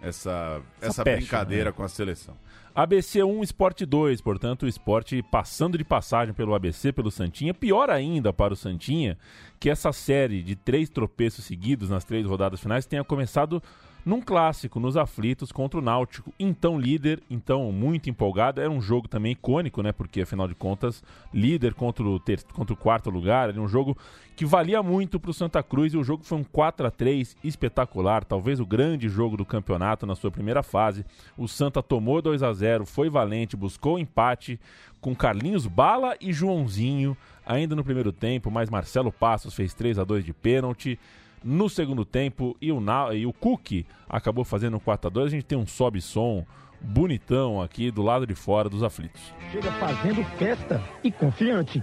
essa essa,
pecha,
brincadeira
né?
com a seleção.
ABC 1, Esporte 2. Portanto, o esporte passando de passagem pelo ABC, pelo Santinha. Pior ainda para o Santinha que essa série de três tropeços seguidos nas três rodadas finais tenha começado num clássico, nos aflitos contra o Náutico. Então líder, então muito empolgado. Era um jogo também icônico, né? Porque afinal de contas, líder contra o, ter... contra o quarto lugar. Era um jogo que valia muito para o Santa Cruz. E o jogo foi um 4 a 3 espetacular. Talvez o grande jogo do campeonato na sua primeira fase. O Santa tomou 2 a 0 foi valente, buscou o empate com Carlinhos Bala e Joãozinho ainda no primeiro tempo, mas Marcelo Passos fez 3 a 2 de pênalti no segundo tempo e o, Na... e o Cook acabou fazendo um 4 a 2 A gente tem um sobe-som bonitão aqui do lado de fora dos aflitos.
chega fazendo festa e confiante.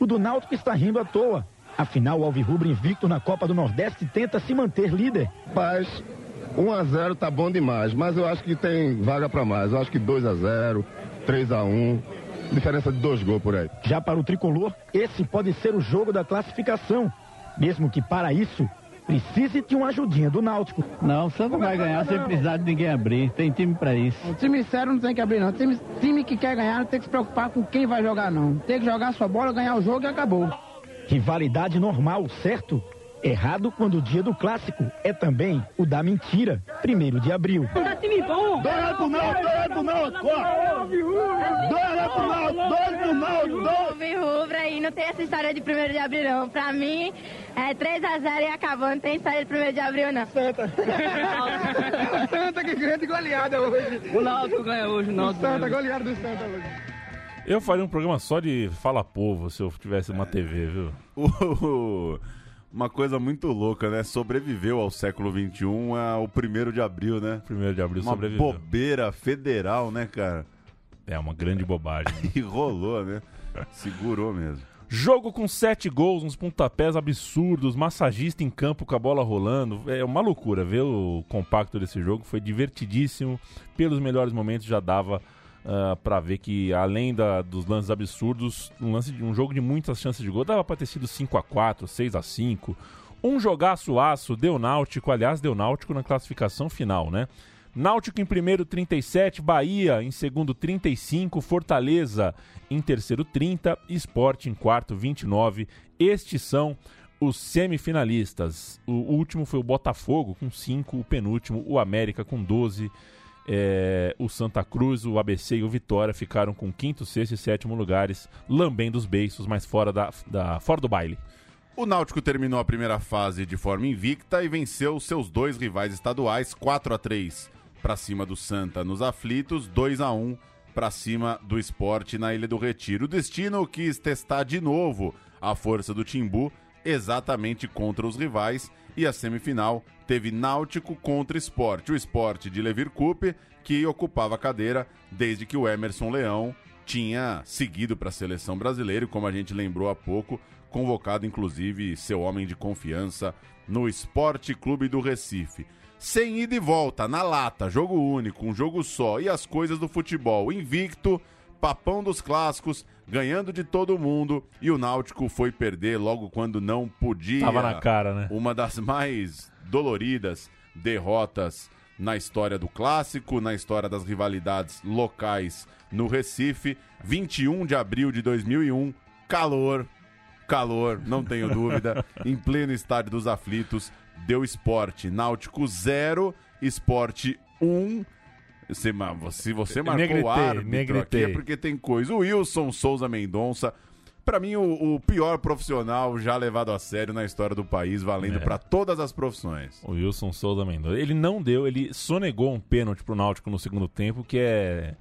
O do Náutico está rindo à toa. Afinal, o Alvirrubro invicto na Copa do Nordeste tenta se manter líder.
Paz, 1 a 0 tá bom demais, mas eu acho que tem vaga para mais. Eu acho que 2 a 0, 3 a 1, diferença de dois gols por aí.
Já para o tricolor, esse pode ser o jogo da classificação. Mesmo que para isso, precise de uma ajudinha do Náutico.
Não, o Santa vai ganhar sem precisar de ninguém abrir. Tem time para isso.
O time sério não tem que abrir, não. Time, time que quer ganhar não tem que se preocupar com quem vai jogar, não. Tem que jogar sua bola, ganhar o jogo e acabou.
Rivalidade normal, certo? Errado quando o dia do clássico é também o da mentira, primeiro de abril.
Tá time bom!
Dois reais pro Náutico, dois reais pro Náutico. Dois pro Náutico, dois pro Náutico,
aí, não tem essa história de primeiro de abril, não. Pra mim, é 3x0 e acabou, não tem história de primeiro de abril, não.
Santa. Santa que grande goleada hoje.
O Náutico ganha hoje, o
O
Náutico.
Santa, goleada do Santa hoje.
Eu faria um programa só de Fala Povo se eu tivesse uma TV, viu?
O- Uma coisa muito louca, né? Sobreviveu ao século XXI a- o primeiro de abril, né?
Primeiro de abril
Uma
sobreviveu.
bobeira federal, né, cara?
É uma grande bobagem. (laughs)
E rolou, né? Segurou mesmo.
Jogo com sete gols, uns pontapés absurdos, massagista em campo com a bola rolando. É uma loucura ver o compacto desse jogo. Foi divertidíssimo. Pelos melhores momentos já dava ah, pra ver que, além da- dos lances absurdos, um, lance de, um jogo de muitas chances de gol. Dava pra ter sido 5 a 4 6 a 5 Um jogaço aço, deu Náutico. Aliás, deu Náutico na classificação final, né? Náutico em primeiro 37, Bahia em segundo 35, Fortaleza em terceiro 30, Esporte em quarto 29. Estes são os semifinalistas. O último foi o Botafogo com 5, o penúltimo o América com 12. É, o Santa Cruz, o ABC e o Vitória ficaram com quinto, sexto e sétimo lugares, lambendo os beiços, mas fora, da, da, fora do baile.
O Náutico terminou a primeira fase de forma invicta e venceu seus dois rivais estaduais, 4 a 3 para cima do Santa nos aflitos, 2 a 1 para cima do Esporte na Ilha do Retiro. O Destino quis testar de novo a força do Timbu exatamente contra os rivais e a semifinal teve Náutico contra Esporte. O Esporte de Levir Coupe, que ocupava a cadeira desde que o Emerson Leão tinha seguido para a seleção brasileira e, como a gente lembrou há pouco, convocado inclusive seu homem de confiança no Esporte Clube do Recife. Sem ida e volta, na lata, jogo único, um jogo só e as coisas do futebol invicto, papão dos clássicos, ganhando de todo mundo e o Náutico foi perder logo quando não podia.
Tava na cara, né?
Uma das mais doloridas derrotas na história do clássico, na história das rivalidades locais no Recife. 21 de abril de 2001, calor, calor, não tenho (laughs) dúvida, em pleno estádio dos aflitos, deu esporte. Náutico 0, esporte 1. Se, se você marcou
Negritei,
o árbitro aqui
negritei.
é porque tem coisa. O Wilson Souza Mendonça, pra mim, o, o pior profissional já levado a sério na história do país, valendo
É.
pra todas as profissões.
O Wilson Souza Mendonça. Ele não deu, ele sonegou um pênalti pro Náutico no segundo tempo, que é,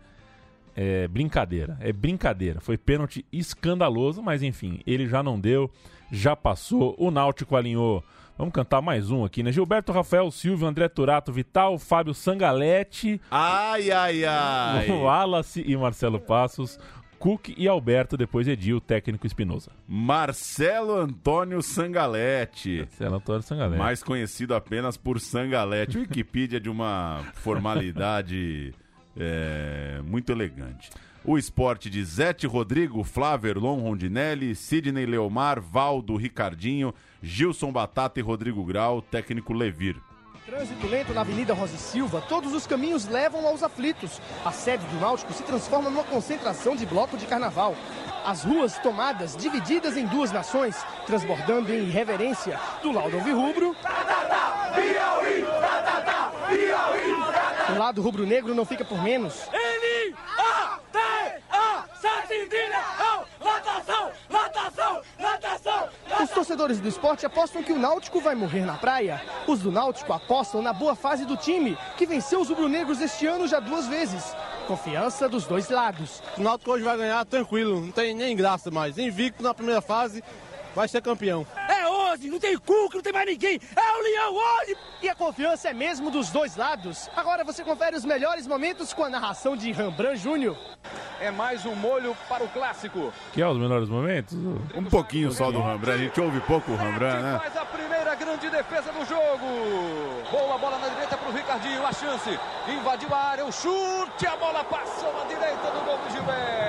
é brincadeira. É brincadeira. Foi pênalti escandaloso, mas enfim, ele já não deu, já passou. O Náutico alinhou. Vamos cantar mais um aqui, né? Gilberto Rafael Silvio, André Turato Vital, Fábio Sangalete,
Ai, ai, ai. (laughs)
Wallace e Marcelo Passos, Cook e Alberto, depois Edil, técnico Espinosa.
Marcelo Antônio Sangalete.
Marcelo Antônio Sangalete.
Mais conhecido apenas por Sangalete. Wikipedia de uma formalidade é, (laughs) muito elegante. O esporte de Zete Rodrigo, Flávio Erlon Rondinelli, Sidney Leomar, Valdo Ricardinho, Gilson Batata e Rodrigo Grau, técnico Levir.
Trânsito lento na Avenida Rosa e Silva, todos os caminhos levam aos aflitos. A sede do Náutico se transforma numa concentração de bloco de carnaval. As ruas tomadas, divididas em duas nações, transbordando em irreverência. Do lado alvirrubro, o lado rubro-negro não fica por menos. Os torcedores do esporte apostam que o Náutico vai morrer na praia. Os do Náutico apostam na boa fase do time, que venceu os rubro-negros este ano já duas vezes. Confiança dos dois lados.
O Náutico hoje vai ganhar tranquilo, não tem nem graça mais. Invicto na primeira fase, vai ser campeão.
É hoje, não tem Cuca, não tem mais ninguém. É o Leão hoje.
E a confiança é mesmo dos dois lados. Agora você confere os melhores momentos com a narração de Rambran Júnior.
É mais um molho para o clássico.
Que é os melhores momentos?
Um pouquinho só do Rembrandt, a gente ouve pouco o Rembrandt, né?
Faz a primeira grande defesa do jogo. Boa bola na direita para o Ricardinho. A chance. Invadiu a área. O chute. A bola passou na direita do gol do Gilberto.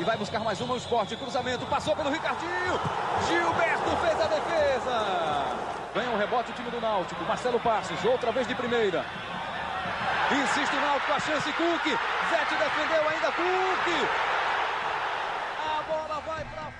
E vai buscar mais uma o esporte. Cruzamento. Passou pelo Ricardinho. Gilberto fez a defesa. Ganha o rebote o time do Náutico. Marcelo Passos, outra vez de primeira. Insiste o Náutico, a chance, Cook. Zete defendeu ainda, Cook.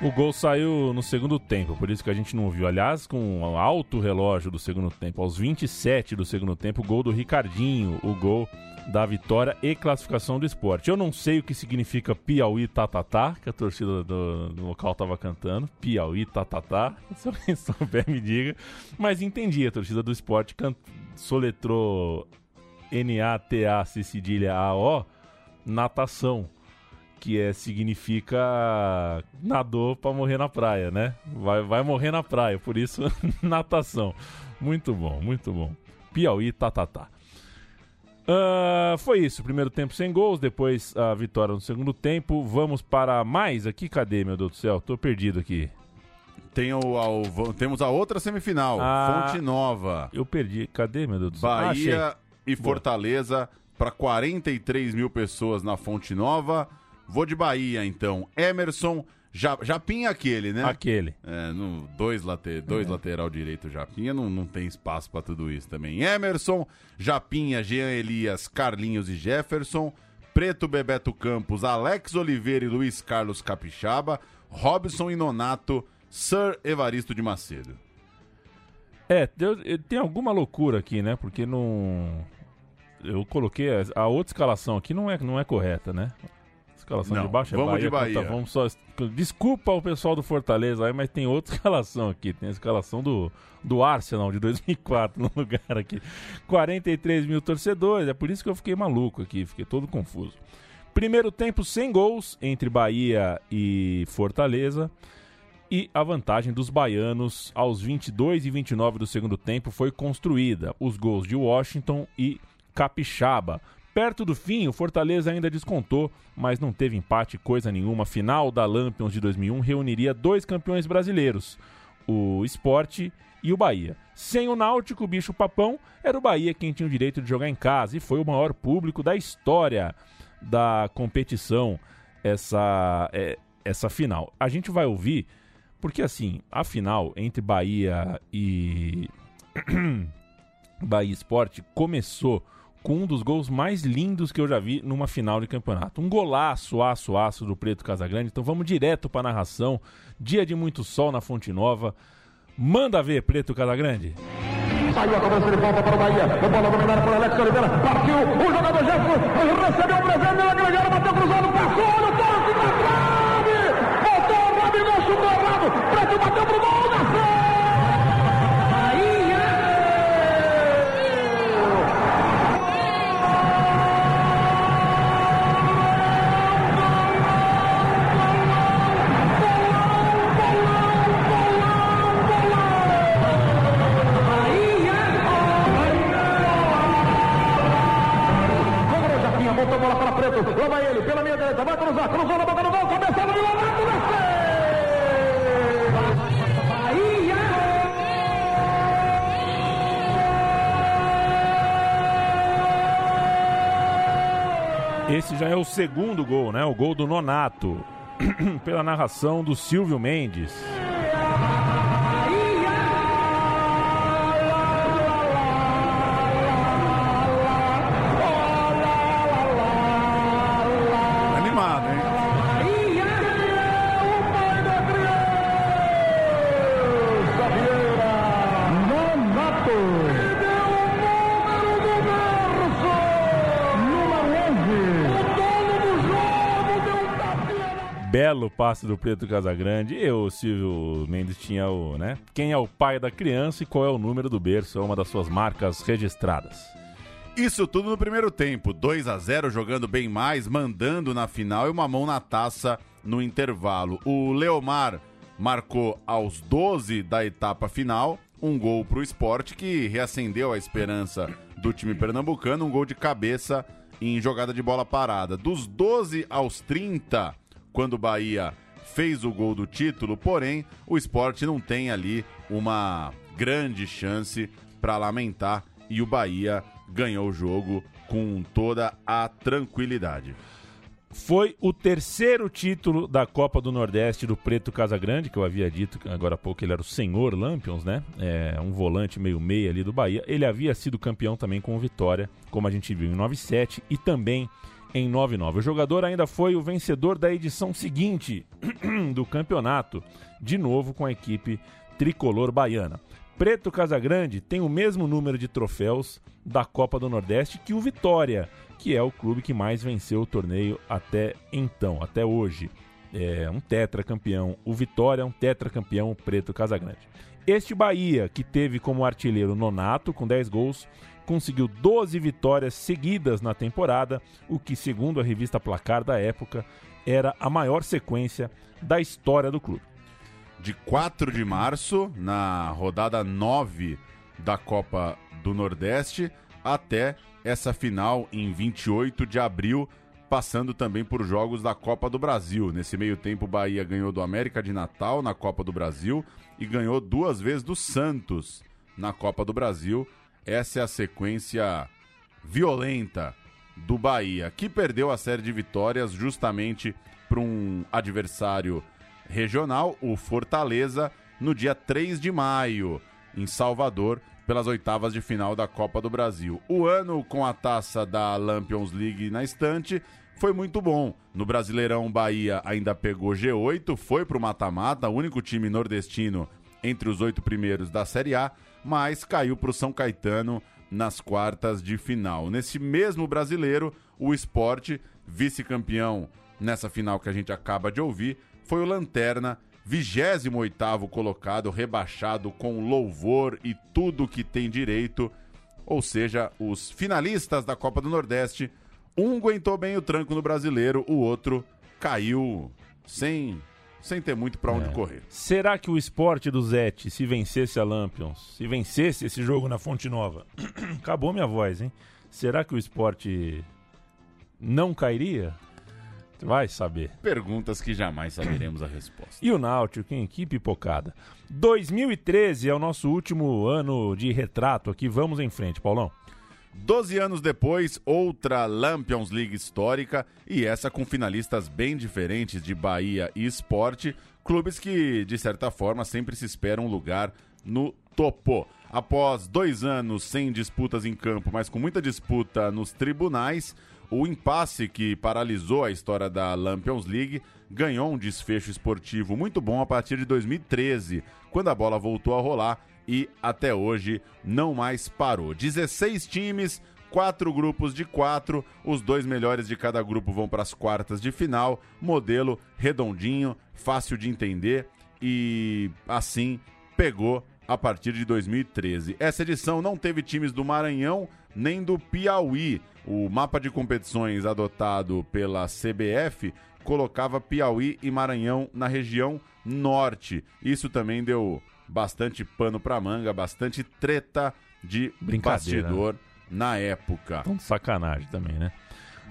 O gol saiu no segundo tempo, por isso que a gente não viu. Aliás, com o alto relógio do segundo tempo, aos 27 do segundo tempo, o gol do Ricardinho, o gol da vitória e classificação do esporte. Eu não sei o que significa Piauí Tatatá, que a torcida do, do local estava cantando. Piauí Tatatá, (laughs) se alguém souber me diga. Mas entendi, a torcida do esporte can... soletrou N-A-T-A, cedilha A-O, natação que é, significa nadou para morrer na praia, né? Vai, vai morrer na praia, por isso (laughs) natação. Muito bom, muito bom. Piauí, tá, tá, tá. Uh, foi isso, primeiro tempo sem gols, depois a vitória no segundo tempo. Vamos para mais aqui, cadê, meu Deus do céu? Tô perdido aqui.
Tem o, ao- temos a outra semifinal,
Ah,
Fonte Nova.
Eu perdi, cadê, meu Deus do céu? Ah,
Bahia
achei.
e. Fortaleza para 43 mil pessoas na Fonte Nova. Vou de Bahia, então. Emerson, Ja- Japinha aquele, né?
Aquele.
É, no, dois, late, dois lateral direito Japinha, não, não tem espaço para tudo isso também. Emerson, Japinha, Jean Elias, Carlinhos e Jefferson. Preto Bebeto Campos, Alex Oliveira e Luiz Carlos Capixaba. Robson e Nonato, Sir Evaristo de Macedo.
É, eh, tem alguma loucura aqui, né? Porque não. Eu coloquei. a- A outra escalação aqui não é, não é correta, né? Escalação
Não,
de baixo é
vamos
Bahia.
de Bahia.
contra- vamos só. Desculpa o pessoal do Fortaleza aí, mas tem outra (laughs) escalação aqui. Tem a escalação do, do Arsenal de 2004 (laughs) no lugar aqui. 43 mil torcedores, é por isso que eu fiquei maluco aqui, fiquei todo confuso. Primeiro tempo sem gols entre Bahia e Fortaleza. E a vantagem dos baianos aos 22 e 29 do segundo tempo foi construída. Os gols de Washington e Capixaba. Perto do fim, o Fortaleza ainda descontou, mas não teve empate coisa nenhuma. Final da Lampions de 2001 reuniria dois campeões brasileiros, o Esporte e o Bahia. Sem o Náutico, o bicho papão, era o Bahia quem tinha o direito de jogar em casa e foi o maior público da história da competição essa, é, essa final. A gente vai ouvir, porque assim, a final entre Bahia e (clears throat) Bahia Esporte começou com um dos gols mais lindos que eu já vi numa final de campeonato. Um golaço, aço, aço do Preto Casagrande. Então vamos direto para a narração. Dia de muito sol na Fonte Nova. Manda ver, Preto Casagrande.
Saiu a cobrança de falta para o Bahia. A bola dominada por Alex Oliveira. Partiu. O jogador Jefferson recebeu o presente. Bateu cruzado. Passou. Olha o toque trave. Voltou. Rabigol chutou. Preto bateu gol.
Esse já é o segundo gol, né? O gol do Nonato. (clears throat) Pela narração do Silvio Mendes. Belo passe do Preto Casagrande. E o Silvio Mendes tinha o, né? Quem é o pai da criança e qual é o número do berço? É uma das suas marcas registradas.
Isso tudo no primeiro tempo. 2 a 0 jogando bem mais, mandando na final e uma mão na taça no intervalo. O Leomar marcou aos 12 da etapa final um gol para o esporte que reacendeu a esperança do time pernambucano, um gol de cabeça em jogada de bola parada. Dos 12 aos 30, quando o Bahia fez o gol do título, porém o esporte não tem ali uma grande chance para lamentar e o Bahia ganhou o jogo com toda a tranquilidade.
Foi o terceiro título da Copa do Nordeste do Preto Casagrande, que eu havia dito agora há pouco ele era o senhor Lampions, né? É, um volante meio meia ali do Bahia. Ele havia sido campeão também com Vitória, como a gente viu em 97 e também em 99. O jogador ainda foi o vencedor da edição seguinte (clears throat) do campeonato, de novo com a equipe tricolor baiana. Preto Casagrande tem o mesmo número de troféus da Copa do Nordeste que o Vitória, que é o clube que mais venceu o torneio até então, até hoje. É um tetracampeão. O Vitória é um tetracampeão Preto Casagrande. Este Bahia, que teve como artilheiro Nonato, com 10 gols, conseguiu 12 vitórias seguidas na temporada, o que, segundo a revista Placar da época, era a maior sequência da história do clube
de 4 de março, na rodada 9 da Copa do Nordeste, até essa final em 28 de abril, passando também por jogos da Copa do Brasil. Nesse meio tempo, o Bahia ganhou do América de Natal na Copa do Brasil e ganhou duas vezes do Santos na Copa do Brasil. Essa é a sequência violenta do Bahia, que perdeu a série de vitórias justamente para um adversário regional, o Fortaleza, no dia 3 de maio, em Salvador, pelas oitavas de final da Copa do Brasil. O ano com a taça da Lampions League na estante foi muito bom. No Brasileirão, Bahia ainda pegou G8, foi para o mata-mata, único time nordestino entre os oito primeiros da Série A, mas caiu para o São Caetano nas quartas de final. Nesse mesmo brasileiro, o esporte, vice-campeão nessa final que a gente acaba de ouvir, foi o Lanterna, 28 colocado, rebaixado com louvor e tudo que tem direito. Ou seja, os finalistas da Copa do Nordeste, um aguentou bem o tranco no brasileiro, o outro caiu sem sem ter muito para onde é. correr.
Será que o esporte do Zete, se vencesse a Lampions, se vencesse esse jogo na Fonte Nova, (clears throat) acabou minha voz, hein? Será que o esporte não cairia? Vai saber.
Perguntas que jamais saberemos a resposta.
E o Náutico, hein? Que pipocada. 2013 é o nosso último ano de retrato aqui. Vamos em frente, Paulão.
Doze anos depois, outra Lampions League histórica e essa com finalistas bem diferentes de Bahia e Esporte, clubes que, de certa forma, sempre se esperam um lugar no topo. Após dois anos sem disputas em campo, mas com muita disputa nos tribunais, o impasse que paralisou a história da Lampions League ganhou um desfecho esportivo muito bom a partir de 2013, quando a bola voltou a rolar e até hoje não mais parou. 16 times, quatro grupos de quatro, os dois melhores de cada grupo vão para as quartas de final, modelo redondinho, fácil de entender e assim pegou a partir de 2013. Essa edição não teve times do Maranhão nem do Piauí. O mapa de competições adotado pela CBF colocava Piauí e Maranhão na região norte. Isso também deu bastante pano para manga, bastante treta de bastidor né? na época.
Então, sacanagem também, né?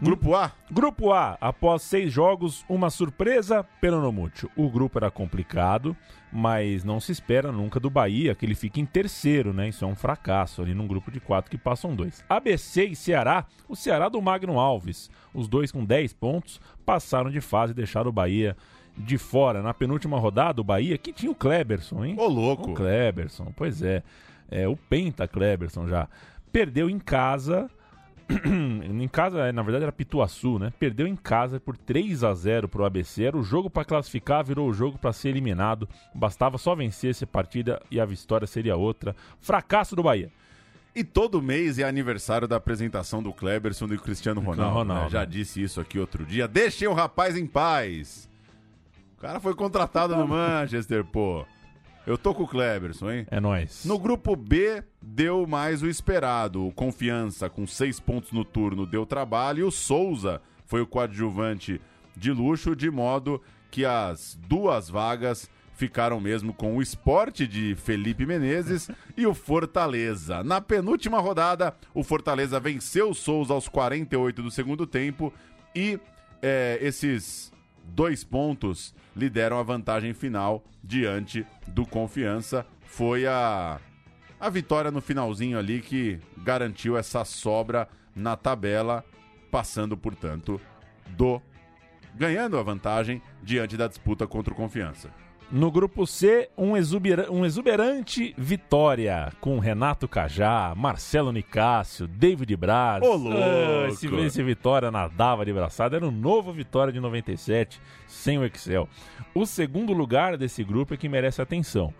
Grupo A?
Grupo A, após seis jogos, uma surpresa pelo Nomútil. O grupo era complicado, mas não se espera nunca do Bahia que ele fique em terceiro, né? Isso é um fracasso ali num grupo de quatro que passam dois. ABC e Ceará, o Ceará do Magno Alves, os dois com 10 pontos, passaram de fase e deixaram o Bahia de fora. Na penúltima rodada, o Bahia, que tinha o Kleberson, hein?
Ô, louco!
O Kleberson, pois é. É o Penta Kleberson já. Perdeu em casa (clears throat) em casa, na verdade era Pituaçu, né? Perdeu em casa por 3 a 0 pro ABC. Era o jogo para classificar, virou o jogo para ser eliminado. Bastava só vencer essa partida e a vitória seria outra. Fracasso do Bahia.
E todo mês é aniversário da apresentação do Kleberson e do Cristiano Ronaldo. Ronaldo né? Já disse isso aqui outro dia. Deixem o rapaz em paz. O cara foi contratado no (laughs) Manchester, pô. Eu tô com o Kleberson, hein?
É nóis.
No grupo B, deu mais o esperado. O Confiança, com seis pontos no turno, deu trabalho. E o Souza foi o coadjuvante de luxo, de modo que as duas vagas ficaram mesmo com o esporte de Felipe Menezes (laughs) e o Fortaleza. Na penúltima rodada, o Fortaleza venceu o Souza aos 48 do segundo tempo e é, esses dois pontos lhe deram a vantagem final diante do Confiança. Foi a, a vitória no finalzinho ali que garantiu essa sobra na tabela, passando, portanto, do ganhando a vantagem diante da disputa contra o Confiança.
No grupo C, um, exubera- um exuberante vitória com Renato Cajá, Marcelo Nicásio, David Braz.
Ô, louco!
Ah, esse, esse Vitória nadava de braçada. Era o novo Vitória de 97, sem o Excel. O segundo lugar desse grupo é que merece atenção.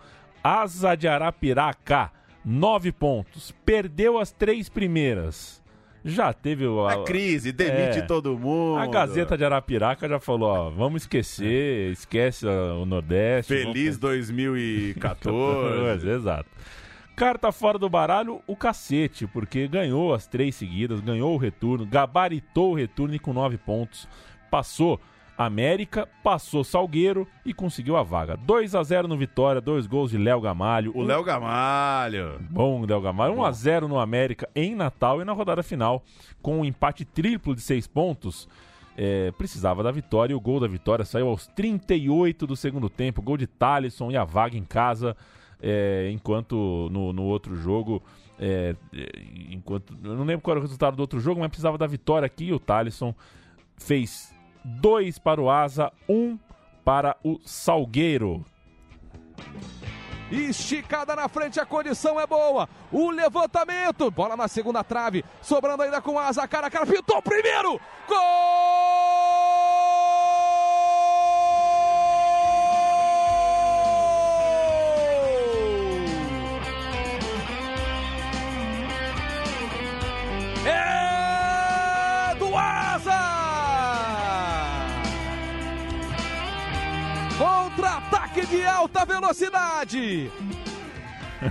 Asa de Arapiraca, nove pontos. Perdeu as três primeiras. Já teve o.
É crise, demite todo mundo.
A Gazeta de Arapiraca já falou: ó, vamos esquecer, esquece ah, o Nordeste.
Feliz 2014. (laughs)
Exato. Carta fora do baralho, o cacete, porque ganhou as três seguidas, ganhou o retorno, gabaritou o retorno e com nove pontos. Passou América, passou Salgueiro e conseguiu a vaga. 2 a 0 no Vitória, dois gols de Léo Gamalho.
O Léo Gamalho.
Bom, Léo Gamalho. 1 a 0 no América em Natal e na rodada final, com um empate triplo de seis pontos. é, precisava da vitória e o gol da vitória saiu aos 38 do segundo tempo. Gol de Thalisson e a vaga em casa. é, enquanto no, no outro jogo. é, é, enquanto Eu não lembro qual era o resultado do outro jogo, mas precisava da vitória aqui. E o Thalisson fez dois para o Asa, um para o Salgueiro.
Esticada na frente, a condição é boa. O levantamento, bola na segunda trave, sobrando ainda com asa, cara a cara, pintou o primeiro. Gol! Velocidade.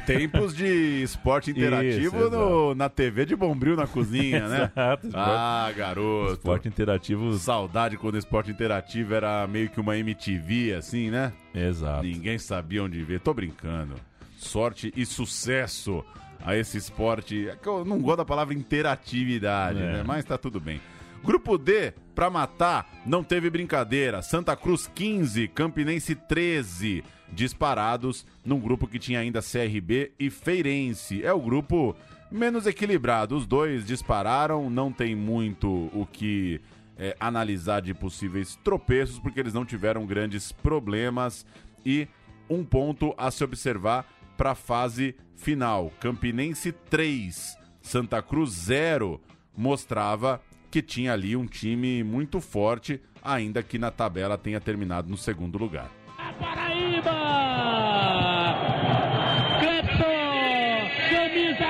Tempos de esporte interativo
Isso,
no- na TV de Bombril na cozinha, né? (laughs)
Exato, esporte-
ah, garoto.
Esporte interativo.
Saudade quando o esporte interativo era meio que uma MTV, assim, né?
Exato.
Ninguém sabia onde ver. Tô brincando. Sorte e sucesso a esse esporte. É que Eu não gosto da palavra interatividade,
É.
né? Mas tá tudo bem. Grupo D, pra matar, não teve brincadeira. Santa Cruz 15, Campinense 13. Disparados num grupo que tinha ainda CRB e Feirense. É o grupo menos equilibrado. Os dois dispararam, não tem muito o que é, analisar de possíveis tropeços, porque eles não tiveram grandes problemas. E um ponto a se observar para a fase final. Campinense 3, Santa Cruz 0. Mostrava que tinha ali um time muito forte, ainda que na tabela tenha terminado no segundo lugar.
Paraíba! Clepton! Camisa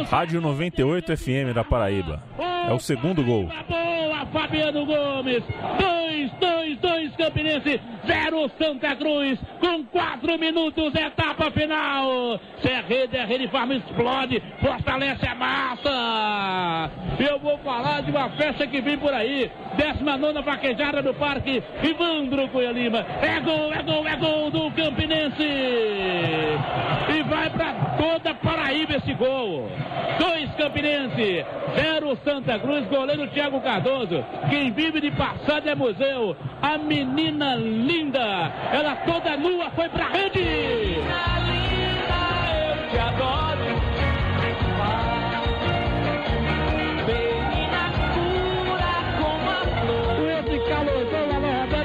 8!
Rádio 98 FM da Paraíba. É o segundo gol.
Boa, Fabiano Gomes! 2, 2, 2, Campinense! 0, Santa Cruz! Com 4 minutos, etapa final! Se é rede, é rede, farma, explode! Fortalece a massa! Eu vou falar de uma festa que vem por aí! 19 vaquejada do Parque Ivandro Cunha Lima! É gol, é gol, é gol do Campinense! E vai pra toda Paraíba esse gol! 2 Campinense, 0 Santa Cruz, goleiro Thiago Cardoso. Quem vive de passada é museu. A menina linda, ela toda nua foi pra rede. Eu te adoro.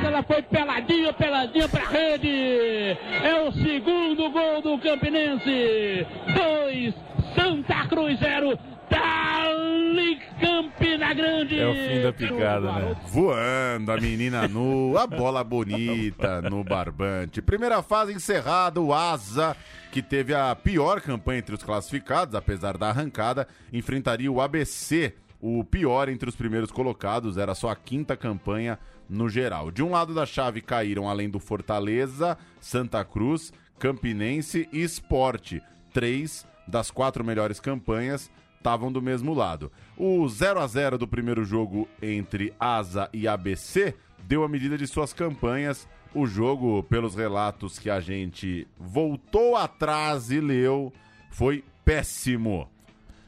Ela foi peladinha, peladinha pra rede. É o segundo gol do Campinense. 2, Santa Cruz 0. Dali Campina Grande.
É o fim da picada, né?
Voando, a menina nua, a bola bonita no barbante. Primeira fase encerrada, o Asa, que teve a pior campanha entre os classificados, apesar da arrancada, enfrentaria o ABC, o pior entre os primeiros colocados, era só a quinta campanha no geral. De um lado da chave caíram, além do Fortaleza, Santa Cruz, Campinense e Esporte. Três das quatro melhores campanhas estavam do mesmo lado. O 0 a 0 do primeiro jogo entre Asa e ABC deu a medida de suas campanhas. O jogo, pelos relatos que a gente voltou atrás e leu, foi péssimo.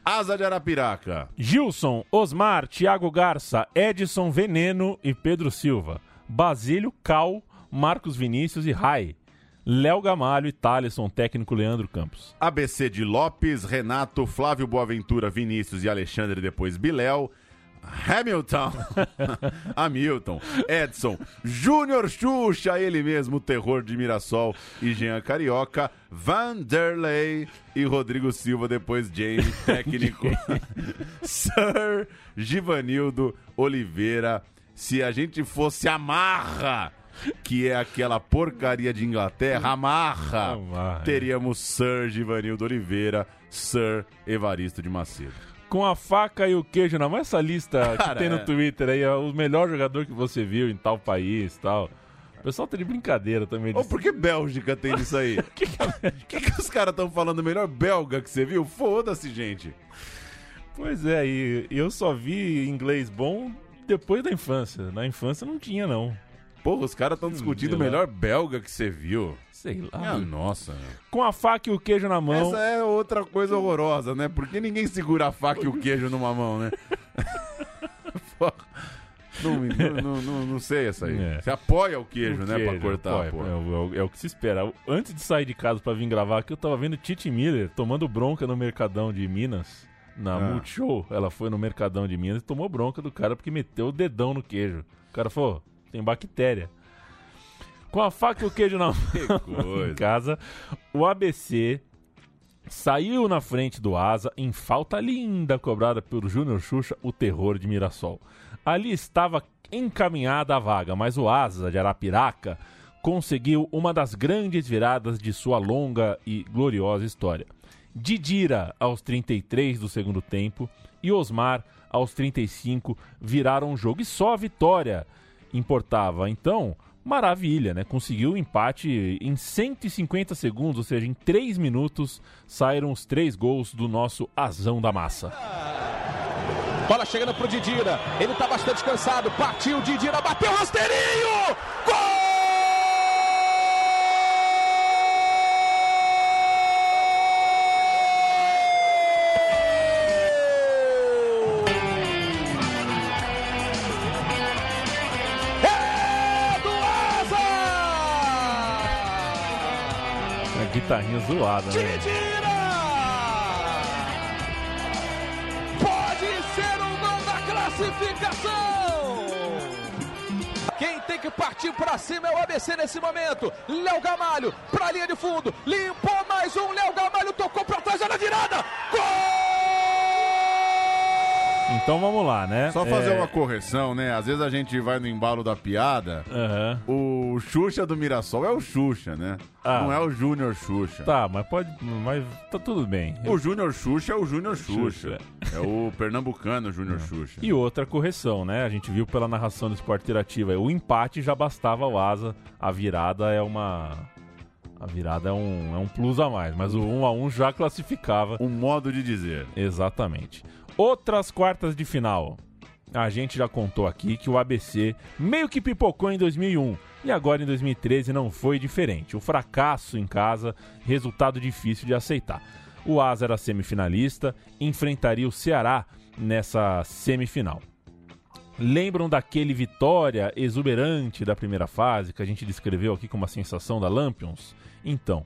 Asa de Arapiraca.
Gilson, Osmar, Thiago Garça, Edson Veneno e Pedro Silva. Basílio, Cal, Marcos Vinícius e Rai. Léo Gamalho e Thaleson, técnico Leandro Campos.
ABC de Lopes, Renato, Flávio Boaventura, Vinícius e Alexandre, depois Biléu. Hamilton, (laughs) Hamilton, Edson, Júnior Xuxa, ele mesmo, terror de Mirassol e Jean Carioca, Vanderlei e Rodrigo Silva, depois James, (laughs) técnico, (laughs) Sir Givanildo Oliveira. Se a gente fosse amarra, que é aquela porcaria de Inglaterra, amarra,
Amarra.
teríamos Sir Givanildo Oliveira, Sir Evaristo de Macedo.
Com a faca e o queijo na mão, essa lista
Cara,
que tem no
é.
Twitter aí, é o melhor jogador que você viu em tal país tal. O pessoal tá de brincadeira também.
Ô, por que Bélgica tem isso aí? (laughs) O que, que, os caras estão falando? Melhor belga que você viu? Foda-se, gente.
Pois é, e eu só vi inglês bom depois da infância. Na infância não tinha, não.
Porra, os caras estão discutindo o melhor belga que você viu.
Sei lá.
Minha nossa.
Com a faca e o queijo na mão.
Essa é outra coisa horrorosa, né? Porque ninguém segura a faca e o queijo numa mão, né? (laughs) Não, não, não, não- sei essa aí.
É.
Você apoia o queijo,
O
né? Pra
queijo,
cortar,
apoia,
pô.
é, o- é o que se espera. Antes de sair de casa pra vir gravar aqui, eu tava vendo Titi Miller tomando bronca no Mercadão de Minas. Na
Ah.
Multishow, ela foi no Mercadão de Minas e tomou bronca do cara porque meteu o dedão no queijo. O cara falou, tem bactéria. Com a faca e o queijo na (laughs) mão em casa, o ABC saiu na frente do Asa em falta linda cobrada pelo Júnior Xuxa, o terror de Mirassol. Ali estava encaminhada a vaga, mas o Asa de Arapiraca conseguiu uma das grandes viradas de sua longa e gloriosa história. Didira, aos 33 do segundo tempo, e Osmar, aos 35, viraram o jogo. E só a vitória importava. Então, maravilha, né? Conseguiu o empate em 150 segundos, ou seja, em 3 minutos, saíram os três gols do nosso Azão da Massa.
Bola chegando pro Didira. Ele tá bastante cansado. Partiu Didira, bateu rasteirinho! É
zoada, né?
Didira! Pode ser o gol da classificação! Quem tem que partir pra cima é o ABC nesse momento. Léo Gamalho pra linha de fundo. Limpou mais um. Léo Gamalho tocou pra trás. Olha a virada.
Então vamos lá, né?
Só fazer
É,
uma correção, né? Às vezes a gente vai no embalo da piada. O Xuxa do Mirassol é o Xuxa, né?
Ah.
Não é o Júnior Xuxa.
Tá, mas pode. Mas tá tudo bem.
O Júnior Xuxa é o Júnior
Xuxa.
Xuxa. É o pernambucano Júnior Xuxa.
E outra correção, né? A gente viu pela narração do Esporte Interativo. O empate já bastava ao Asa. A virada é uma. A virada é um, é um plus a mais, mas o 1 a 1 já classificava.
Um modo de dizer.
Exatamente. Outras quartas de final. A gente já contou aqui que o ABC meio que pipocou em 2001 e agora em 2013 não foi diferente. O fracasso em casa, resultado difícil de aceitar. O Asa era semifinalista, enfrentaria o Ceará nessa semifinal. Lembram daquele vitória exuberante da primeira fase que a gente descreveu aqui como uma sensação da Lampions? Então,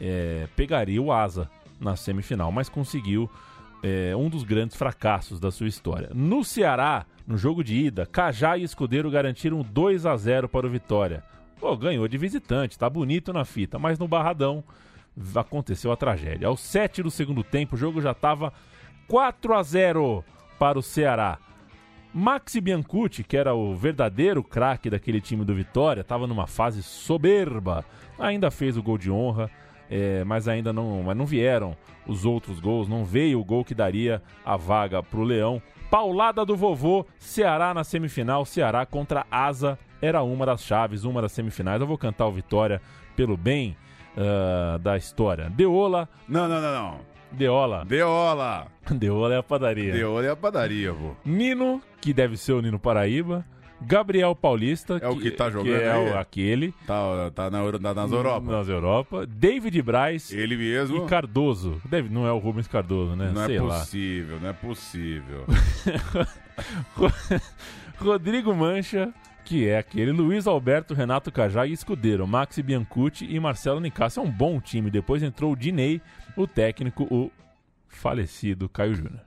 é, pegaria o Asa na semifinal, mas conseguiu é, um dos grandes fracassos da sua história. No Ceará, no jogo de ida, Cajá e Escudeiro garantiram 2 a 0 para o Vitória. Pô, ganhou de visitante, tá bonito na fita, mas no Barradão aconteceu a tragédia. Aos 7 do segundo tempo, o jogo já estava 4 a 0 para o Ceará. Maxi Biancucci, que era o verdadeiro craque daquele time do Vitória, estava numa fase soberba. Ainda fez o gol de honra, é, mas ainda não, mas não vieram os outros gols. Não veio o gol que daria a vaga para o Leão. Paulada do vovô, Ceará na semifinal. Ceará contra Asa era uma das chaves, uma das semifinais. Eu vou cantar o Vitória pelo bem ah, da história. Deola.
Não, não, não, não.
Deola.
Deola. (laughs)
Deola é a padaria.
Deola é a padaria, pô.
Nino, que deve ser o Nino Paraíba. Gabriel Paulista,
É o que tá jogando
é
aí?
o- aquele.
Tá, tá na, na- nas Europa.
Nas Europa. David Braz.
Ele mesmo.
E Cardoso. Deve, não é o Rubens Cardoso, né?
Não
Sei
é
lá.
possível, não é possível. (laughs)
Rodrigo Mancha, que é aquele. Luiz Alberto, Renato Cajá e Escudeiro. Maxi Biancucci e Marcelo Nicasso. É um bom time. Depois entrou o Dinei, o técnico, o falecido Caio Júnior.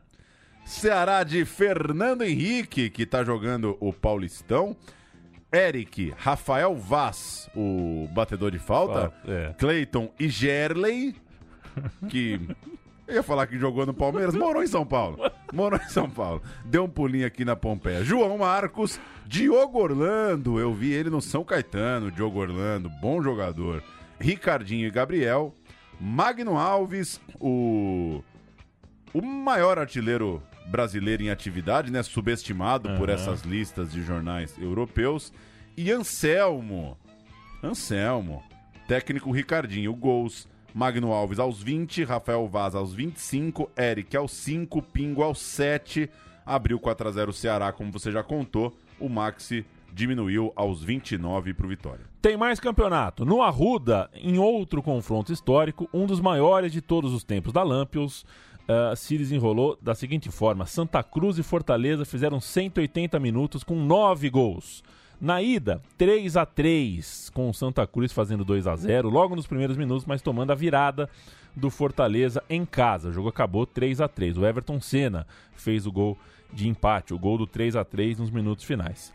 Ceará de Fernando Henrique, que tá jogando o Paulistão. Eric, Rafael Vaz, o batedor de falta.
Ah, é.
Cleiton e Gerley, que eu ia falar que jogou no Palmeiras, morou em São Paulo. Morou em São Paulo. Deu um pulinho aqui na Pompeia. João Marcos, Diogo Orlando, eu vi ele no São Caetano, Diogo Orlando, bom jogador. Ricardinho e Gabriel. Magno Alves, o o maior artilheiro brasileiro em atividade, né? Subestimado por
Aham.
essas listas de jornais europeus. E Anselmo. Anselmo. Técnico Ricardinho. Gols. Magno Alves aos 20, Rafael Vaz aos 25, Eric aos 5, Pingo aos 7. Abriu 4 a 0 o Ceará, como você já contou. O Maxi diminuiu aos 29 para o Vitória.
Tem mais campeonato. No Arruda, em outro confronto histórico, um dos maiores de todos os tempos da Lampions, uh, se desenrolou da seguinte forma: Santa Cruz e Fortaleza fizeram 180 minutos com 9 gols. Na ida, 3 a 3 com o Santa Cruz fazendo 2 a 0 logo nos primeiros minutos, mas tomando a virada do Fortaleza em casa. O jogo acabou 3 a 3 O Everton Senna fez o gol de empate, o gol do 3 a 3 nos minutos finais.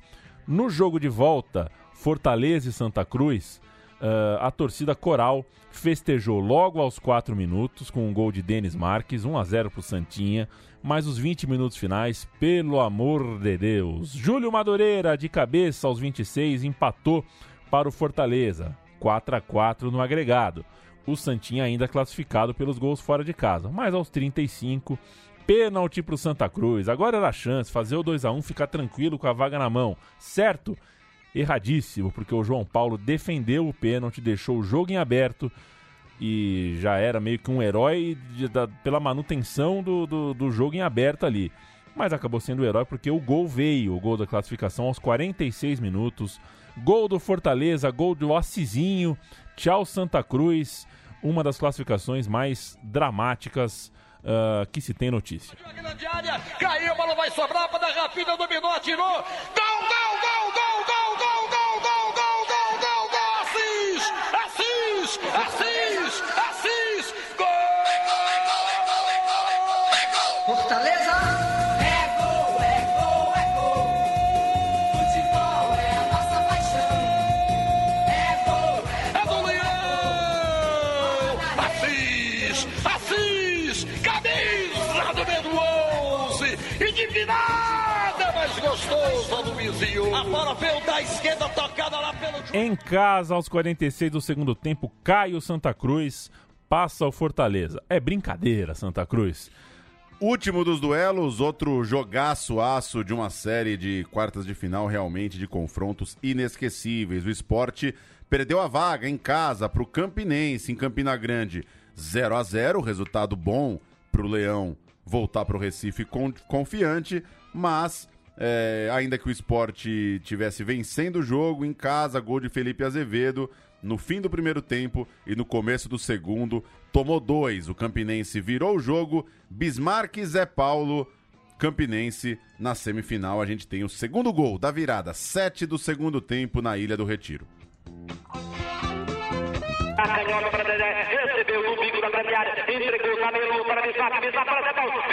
No jogo de volta, Fortaleza e Santa Cruz, uh, a torcida coral festejou logo aos 4 minutos com um gol de Denis Marques, 1 a 0 para o Santinha. Mas os 20 minutos finais, pelo amor de Deus. Júlio Madureira, de cabeça aos 26, empatou para o Fortaleza. 4 a 4 no agregado. O Santinha ainda classificado pelos gols fora de casa. Mas aos 35, pênalti para o Santa Cruz. Agora era a chance, fazer o 2 a 1 ficar tranquilo com a vaga na mão. Certo? Erradíssimo, porque o João Paulo defendeu o pênalti, deixou o jogo em aberto e já era meio que um herói de, da, pela manutenção do, do, do, jogo em aberto ali. Mas acabou sendo o herói porque o gol veio, o gol da classificação aos 46 minutos. Gol do Fortaleza, gol do Assisinho. Tchau Santa Cruz, uma das classificações mais dramáticas uh, que se tem notícia.
Caiu, a bola vai sobrar para dominou, atirou. Gol, gol, gol, Assis, Assis, Luizinho. A bola veio da esquerda, tocada lá pelo...
Em casa, aos 46 do segundo tempo, cai o Santa Cruz, passa o Fortaleza. É brincadeira, Santa Cruz.
Último dos duelos, outro jogaço aço de uma série de quartas de final realmente de confrontos inesquecíveis. O esporte perdeu a vaga em casa para o Campinense, em Campina Grande. 0 a 0 resultado bom para o Leão voltar para o Recife confiante, mas é, ainda que o esporte tivesse vencendo o jogo em casa, gol de Felipe Azevedo, no fim do primeiro tempo e no começo do segundo, tomou dois. O Campinense virou o jogo. Bismarck e Zé Paulo, Campinense, na semifinal. A gente tem o segundo gol da virada, sete do segundo tempo na Ilha do Retiro.
Recebeu no bico da grande área, entregou na meio para Bismarck, Bismarck para Zé Paulo,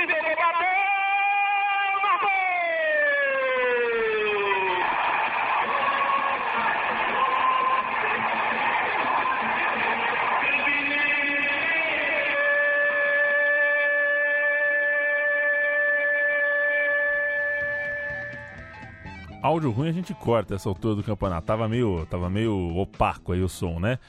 áudio ruim a gente corta essa altura do campeonato. Tava meio, tava meio opaco aí o som, né?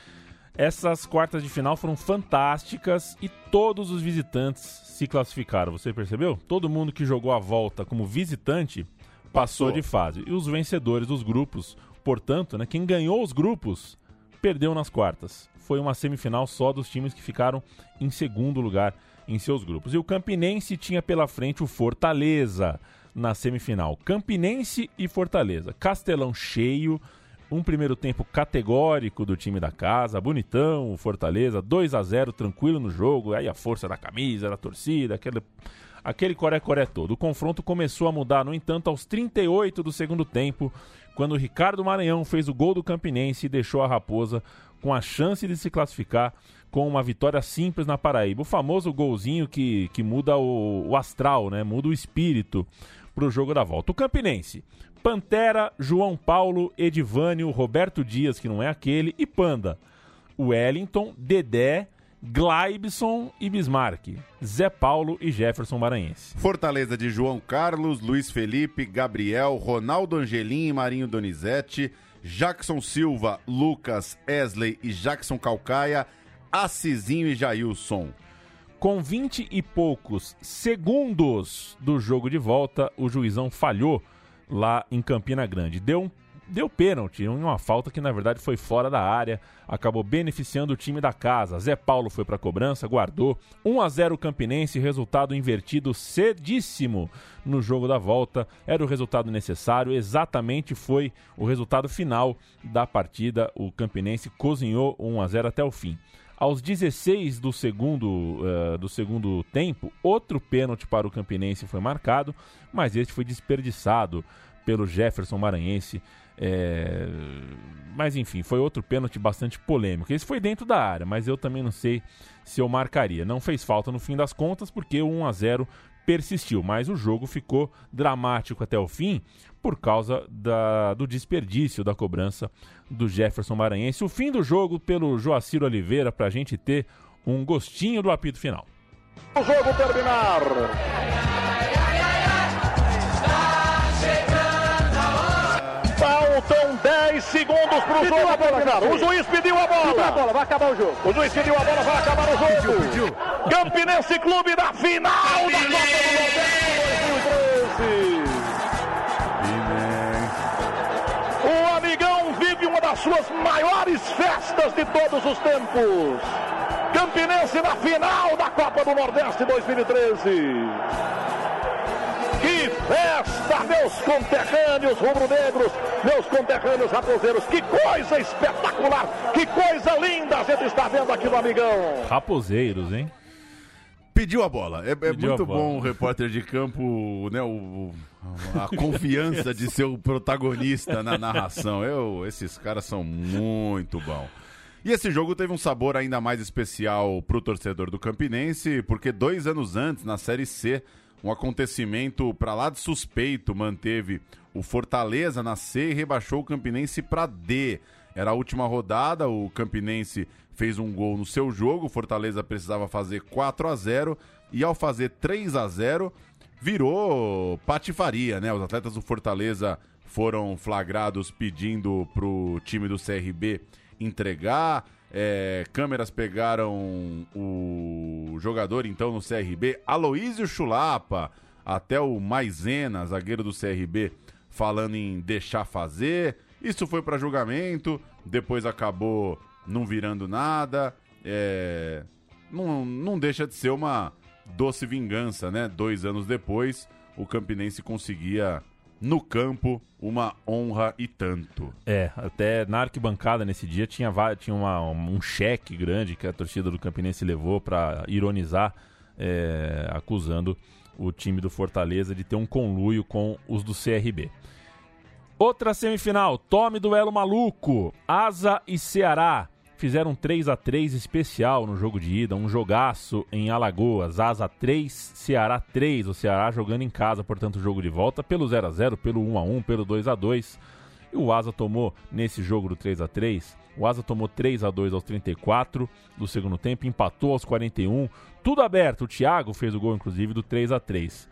Essas quartas de final foram fantásticas e todos os visitantes se classificaram. Você percebeu? Todo mundo que jogou a volta como visitante passou, passou de fase. E os vencedores dos grupos, portanto, né, quem ganhou os grupos perdeu nas quartas. Foi uma semifinal só dos times que ficaram em segundo lugar em seus grupos. E o Campinense tinha pela frente o Fortaleza na semifinal. Campinense e Fortaleza. Castelão cheio, um primeiro tempo categórico do time da casa, bonitão, o Fortaleza, 2 a 0 tranquilo no jogo, aí a força da camisa, da torcida, aquele, aquele coré-coré todo. O confronto começou a mudar, no entanto, aos 38 do segundo tempo, quando o Ricardo Maranhão fez o gol do Campinense e deixou a Raposa com a chance de se classificar com uma vitória simples na Paraíba. O famoso golzinho que, que muda o, o astral, né? muda o espírito para o jogo da volta. O Campinense. Pantera, João Paulo, Edivânio, Roberto Dias, que não é aquele, e Panda. Wellington, Dedé, Glaibson e Bismarck. Zé Paulo e Jefferson Maranhense.
Fortaleza de João Carlos, Luiz Felipe, Gabriel, Ronaldo Angelim e Marinho Donizete, Jackson Silva, Lucas, Esley e Jackson Calcaia, Assisinho e Jailson.
Com 20 e poucos segundos do jogo de volta, o juizão falhou lá em Campina Grande. Deu deu pênalti em uma falta que na verdade foi fora da área, acabou beneficiando o time da casa. Zé Paulo foi para a cobrança, guardou 1 a 0 Campinense, resultado invertido cedíssimo no jogo da volta. Era o resultado necessário, exatamente foi o resultado final da partida. O Campinense cozinhou 1 a 0 até o fim. Aos 16 do segundo, uh, do segundo tempo, outro pênalti para o Campinense foi marcado, mas este foi desperdiçado pelo Jefferson Maranhense. É... Mas enfim, foi outro pênalti bastante polêmico. Esse foi dentro da área, mas eu também não sei se eu marcaria. Não fez falta no fim das contas, porque o 1 a 0 persistiu, mas o jogo ficou dramático até o fim por causa da, do desperdício da cobrança do Jefferson Maranhense. O fim do jogo pelo Joacir Oliveira para a gente ter um gostinho do apito final.
O jogo terminar. 10 segundos para o jogo terminar. O juiz pediu a bola.
Pediu a bola, vai acabar o jogo.
O juiz pediu a bola, vai acabar o jogo. Campinense Clube na final da Copa do Nordeste 2013. O Amigão vive uma das suas maiores festas de todos os tempos. Campinense na final da Copa do Nordeste 2013. Que festa, meus conterrâneos rubro-negros, meus conterrâneos raposeiros. Que coisa espetacular, que coisa linda a gente está vendo aqui no Amigão.
Raposeiros, hein?
Pediu a bola. É, é muito
bola.
bom o repórter de campo, né? O, a confiança de ser o protagonista na narração. Eu, esses caras são muito bons. E esse jogo teve um sabor ainda mais especial pro torcedor do Campinense, porque dois anos antes, na Série C, um acontecimento para lá de suspeito manteve o Fortaleza na C e rebaixou o Campinense para D. Era a última rodada, o Campinense fez um gol no seu jogo, o Fortaleza precisava fazer 4 a 0 e ao fazer 3 a 0 virou patifaria, né? Os atletas do Fortaleza foram flagrados pedindo pro time do CRB entregar. É, câmeras pegaram o jogador então no CRB, Aloísio Chulapa, até o Maisena, zagueiro do CRB, falando em deixar fazer. Isso foi para julgamento, depois acabou não virando nada. é, não, não deixa de ser uma doce vingança, né? Dois anos depois, o Campinense conseguia no campo uma honra e tanto.
É, até na arquibancada nesse dia tinha, tinha uma- um cheque grande que a torcida do Campinense levou para ironizar, é, acusando o time do Fortaleza de ter um conluio com os do CRB. Outra semifinal, tome duelo maluco. Asa e Ceará fizeram um 3 a 3 especial no jogo de ida, um jogaço em Alagoas. Asa 3, Ceará 3. O Ceará jogando em casa, portanto, jogo de volta pelo 0 a 0, pelo 1 a 1, pelo 2 a 2. E o Asa tomou nesse jogo do 3 a 3, o Asa tomou 3 a 2 aos 34 do segundo tempo, empatou aos 41, tudo aberto. O Thiago fez o gol inclusive do 3 a 3.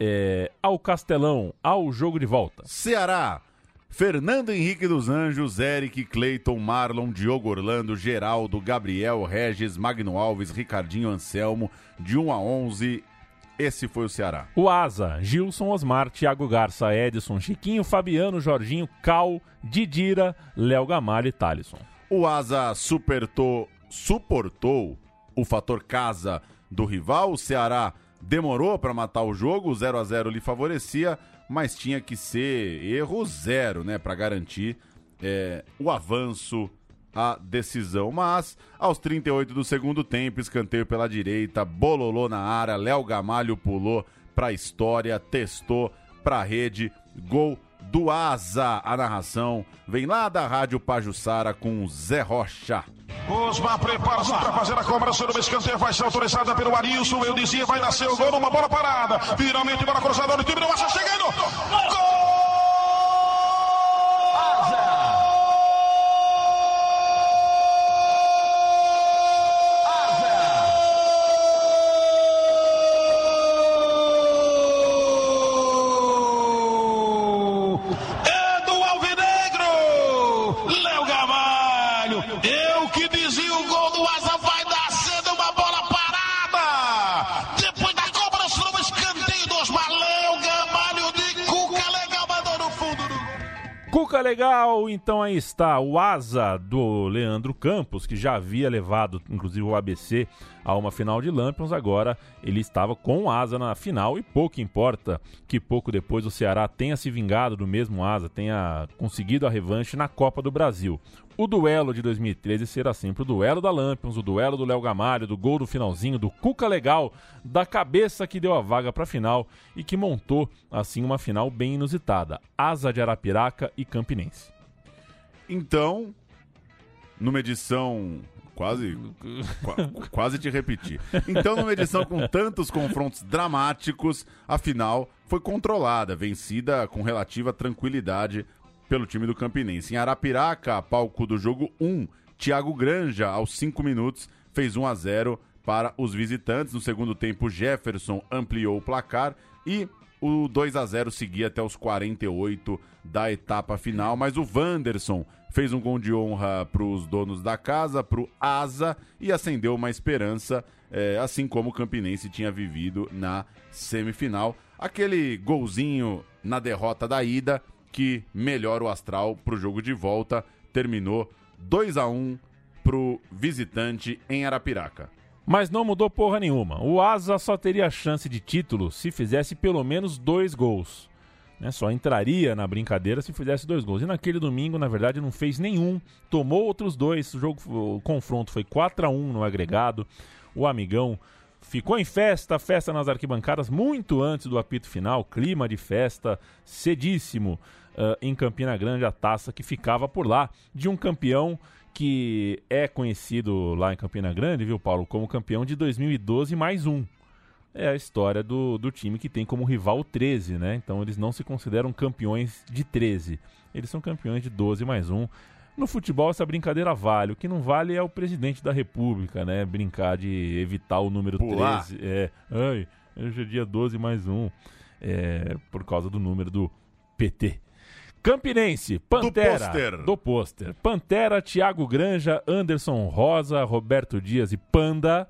É, ao Castelão, ao jogo de volta.
Ceará. Fernando Henrique dos Anjos, Eric, Cleiton, Marlon, Diogo Orlando, Geraldo, Gabriel, Regis, Magno Alves, Ricardinho Anselmo, de 1 a 11. Esse foi o Ceará.
O Asa, Gilson Osmar, Thiago Garça, Edson, Chiquinho, Fabiano, Jorginho, Cal, Didira, Léo Gamalho e Thalisson.
O Asa supertou, suportou o fator casa do rival. O Ceará demorou para matar o jogo, o 0 a 0 lhe favorecia, mas tinha que ser erro zero, né, para garantir é, o avanço, a decisão. Mas aos 38 do segundo tempo, escanteio pela direita, bololô na área, Léo Gamalho pulou para a história, testou para a rede, gol do Asa. A narração vem lá da Rádio Pajussara com Zé Rocha.
Osmar prepara-se para fazer a cobrança do escanteio. Vai ser autorizada pelo Arilson. Eu dizia, vai nascer o gol numa bola parada. Finalmente, bola cruzada do time do Asa chegando. Gol!
Então aí está o asa do Leandro Campos, que já havia levado, inclusive, o ABC a uma final de Lampions. Agora ele estava com o asa na final e pouco importa que pouco depois o Ceará tenha se vingado do mesmo asa, tenha conseguido a revanche na Copa do Brasil. O duelo de 2013 será sempre o duelo da Lampions, o duelo do Léo Gamalho, do gol do finalzinho, do Cuca Legal, da cabeça que deu a vaga para a final e que montou, assim, uma final bem inusitada. Asa de Arapiraca e Campinense.
Então, numa edição quase qua- quase te repetir. Então, numa edição com tantos confrontos dramáticos, a final foi controlada, vencida com relativa tranquilidade pelo time do Campinense. Em Arapiraca, palco do jogo 1, Thiago Granja, aos 5 minutos, fez 1 a 0 para os visitantes. No segundo tempo, Jefferson ampliou o placar e o 2 a 0 seguia até os 48 da etapa final, mas o Wanderson fez um gol de honra para os donos da casa, para o Asa, e acendeu uma esperança, eh, assim como o Campinense tinha vivido na semifinal. Aquele golzinho na derrota da ida que melhora o astral para o jogo de volta. Terminou 2 a 1 para o visitante em Arapiraca.
Mas não mudou porra nenhuma. O Asa só teria chance de título se fizesse pelo menos dois gols. Né? Só entraria na brincadeira se fizesse dois gols. E naquele domingo, na verdade, não fez nenhum. Tomou outros dois. O, jogo, o confronto foi 4 a 1 no agregado. O amigão ficou em festa, festa nas arquibancadas, muito antes do apito final. Clima de festa cedíssimo ah, em Campina Grande, a taça que ficava por lá de um campeão que é conhecido lá em Campina Grande, viu, Paulo, como campeão de 2012 mais um. É a história do, do time que tem como rival o 13, né? Então eles não se consideram campeões de 13. Eles são campeões de 12 mais um. No futebol essa brincadeira vale. O que não vale é o presidente da república, né? Brincar de evitar o número
Pular.
13. É, ai, hoje é dia 12 mais um. É, por causa do número do PT. Campinense, Pantera.
pôster.
Do pôster. Pantera, Thiago Granja, Anderson Rosa, Roberto Dias e Panda,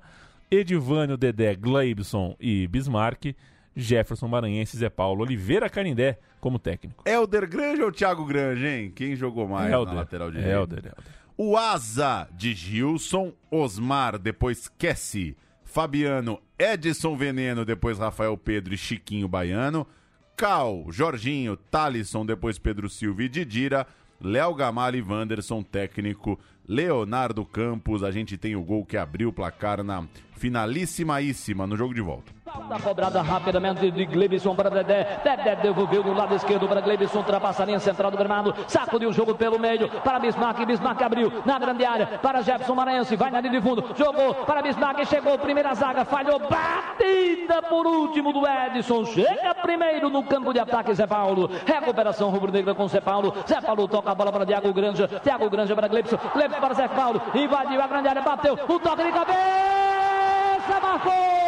Edivânio, Dedé, Gleibson e Bismarck, Jefferson Maranhense Zé Paulo Oliveira Canindé como técnico.
Helder Granja ou Thiago Granja, hein? Quem jogou mais
Helder.
na lateral direita?
Helder, Helder.
O Asa de Gilson, Osmar, depois Kessi, Fabiano, Edson Veneno, depois Rafael Pedro e Chiquinho Baiano, Cal, Jorginho, Talisson, depois Pedro Silva e Didira, Léo Gamalho e Wanderson, técnico, Leonardo Campos, a gente tem o gol que abriu o placar na finalíssimaíssima no jogo de volta.
Falta cobrada rapidamente de Glebson para Dedé. Dedé devolveu no lado esquerdo para Glebson, ultrapassa a linha central do gramado, sacudiu o jogo pelo meio para Bismarck. Bismarck abriu na grande área para Jefferson Maranhense, vai na linha de fundo, jogou para Bismarck, chegou, primeira zaga, falhou, batida por último do Edson. Chega primeiro no campo de ataque, Zé Paulo. Recuperação rubro-negra com Zé Paulo. Zé Paulo toca a bola para Thiago Granja, Thiago Granja para Glebson, Glebson para Zé Paulo, invadiu a grande área, bateu, o toque de cabeça, marcou! É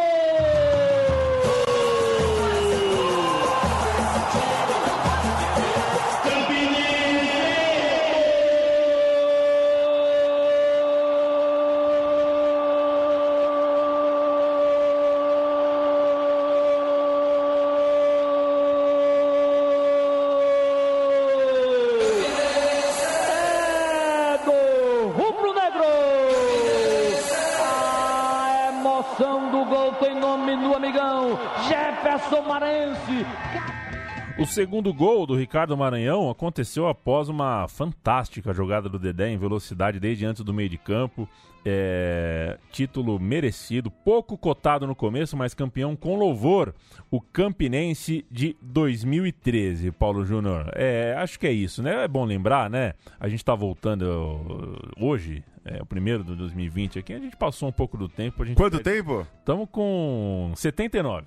segundo gol do Ricardo Maranhão aconteceu após uma fantástica jogada do Dedé em velocidade desde antes do meio de campo. É, título merecido, pouco cotado no começo, mas campeão com louvor. O Campinense de 2013, Paulo Júnior. É, acho que é isso, né? É bom lembrar, né? A gente tá voltando uh, hoje, é o primeiro de 2020 aqui, a gente passou um pouco do tempo.
Quanto tempo?
Estamos com 79.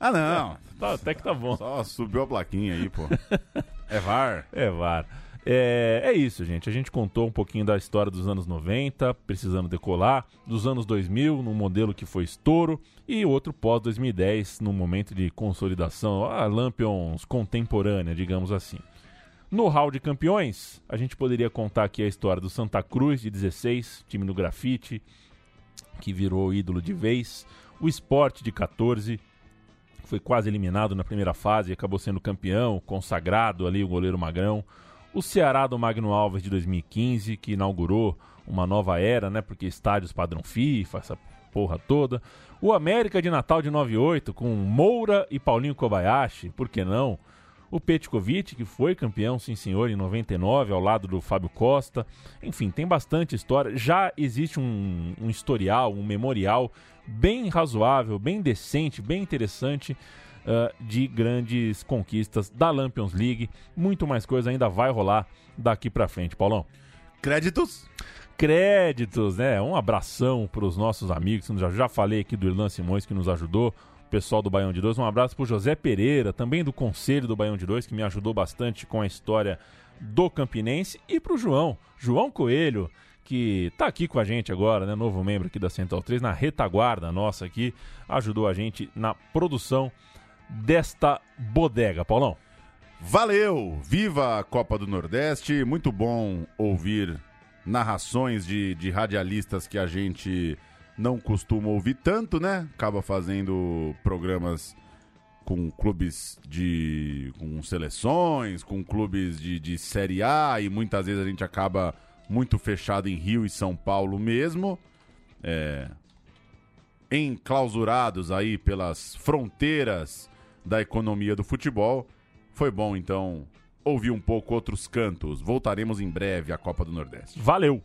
Ah, não.
Tá, até que tá bom.
Só subiu a plaquinha aí, pô. (laughs) é VAR.
É VAR. É, é isso, gente. A gente contou um pouquinho da história dos anos 90, precisando decolar, dos anos 2000, num modelo que foi estouro, e outro pós-2010, num momento de consolidação, a Lampions contemporânea, digamos assim. No hall de campeões, a gente poderia contar aqui a história do Santa Cruz, de 16, time do grafite, que virou ídolo de vez, o Sport, de 14, foi quase eliminado na primeira fase, acabou sendo campeão, consagrado ali o goleiro Magrão. O Ceará do Magno Alves de 2015, que inaugurou uma nova era, né? Porque estádios padrão FIFA, essa porra toda. O América de Natal de 98, com Moura e Paulinho Kobayashi, por que não? O Petkovic, que foi campeão, sim senhor, em 99, ao lado do Fábio Costa. Enfim, tem bastante história. Já existe um, um historial, um memorial bem razoável, bem decente, bem interessante uh, de grandes conquistas da Lampions League. Muito mais coisa ainda vai rolar daqui pra frente, Paulão.
Créditos?
Créditos, né? Um abração para os nossos amigos. Já, já falei aqui do Irlan Simões que nos ajudou pessoal do Baião de Dois. Um abraço para José Pereira, também do Conselho do Baião de Dois, que me ajudou bastante com a história do Campinense. E para o João, João Coelho, que está aqui com a gente agora, né? Novo membro aqui da Central 3, na retaguarda nossa aqui, ajudou a gente na produção desta bodega. Paulão.
Valeu! Viva a Copa do Nordeste! Muito bom ouvir narrações de, de radialistas que a gente não costuma ouvir tanto, né? Acaba fazendo programas com clubes de. com seleções, com clubes de, de Série A, e muitas vezes a gente acaba muito fechado em Rio e São Paulo mesmo. É, enclausurados aí pelas fronteiras da economia do futebol. Foi bom, então, ouvir um pouco outros cantos. Voltaremos em breve à Copa do Nordeste.
Valeu!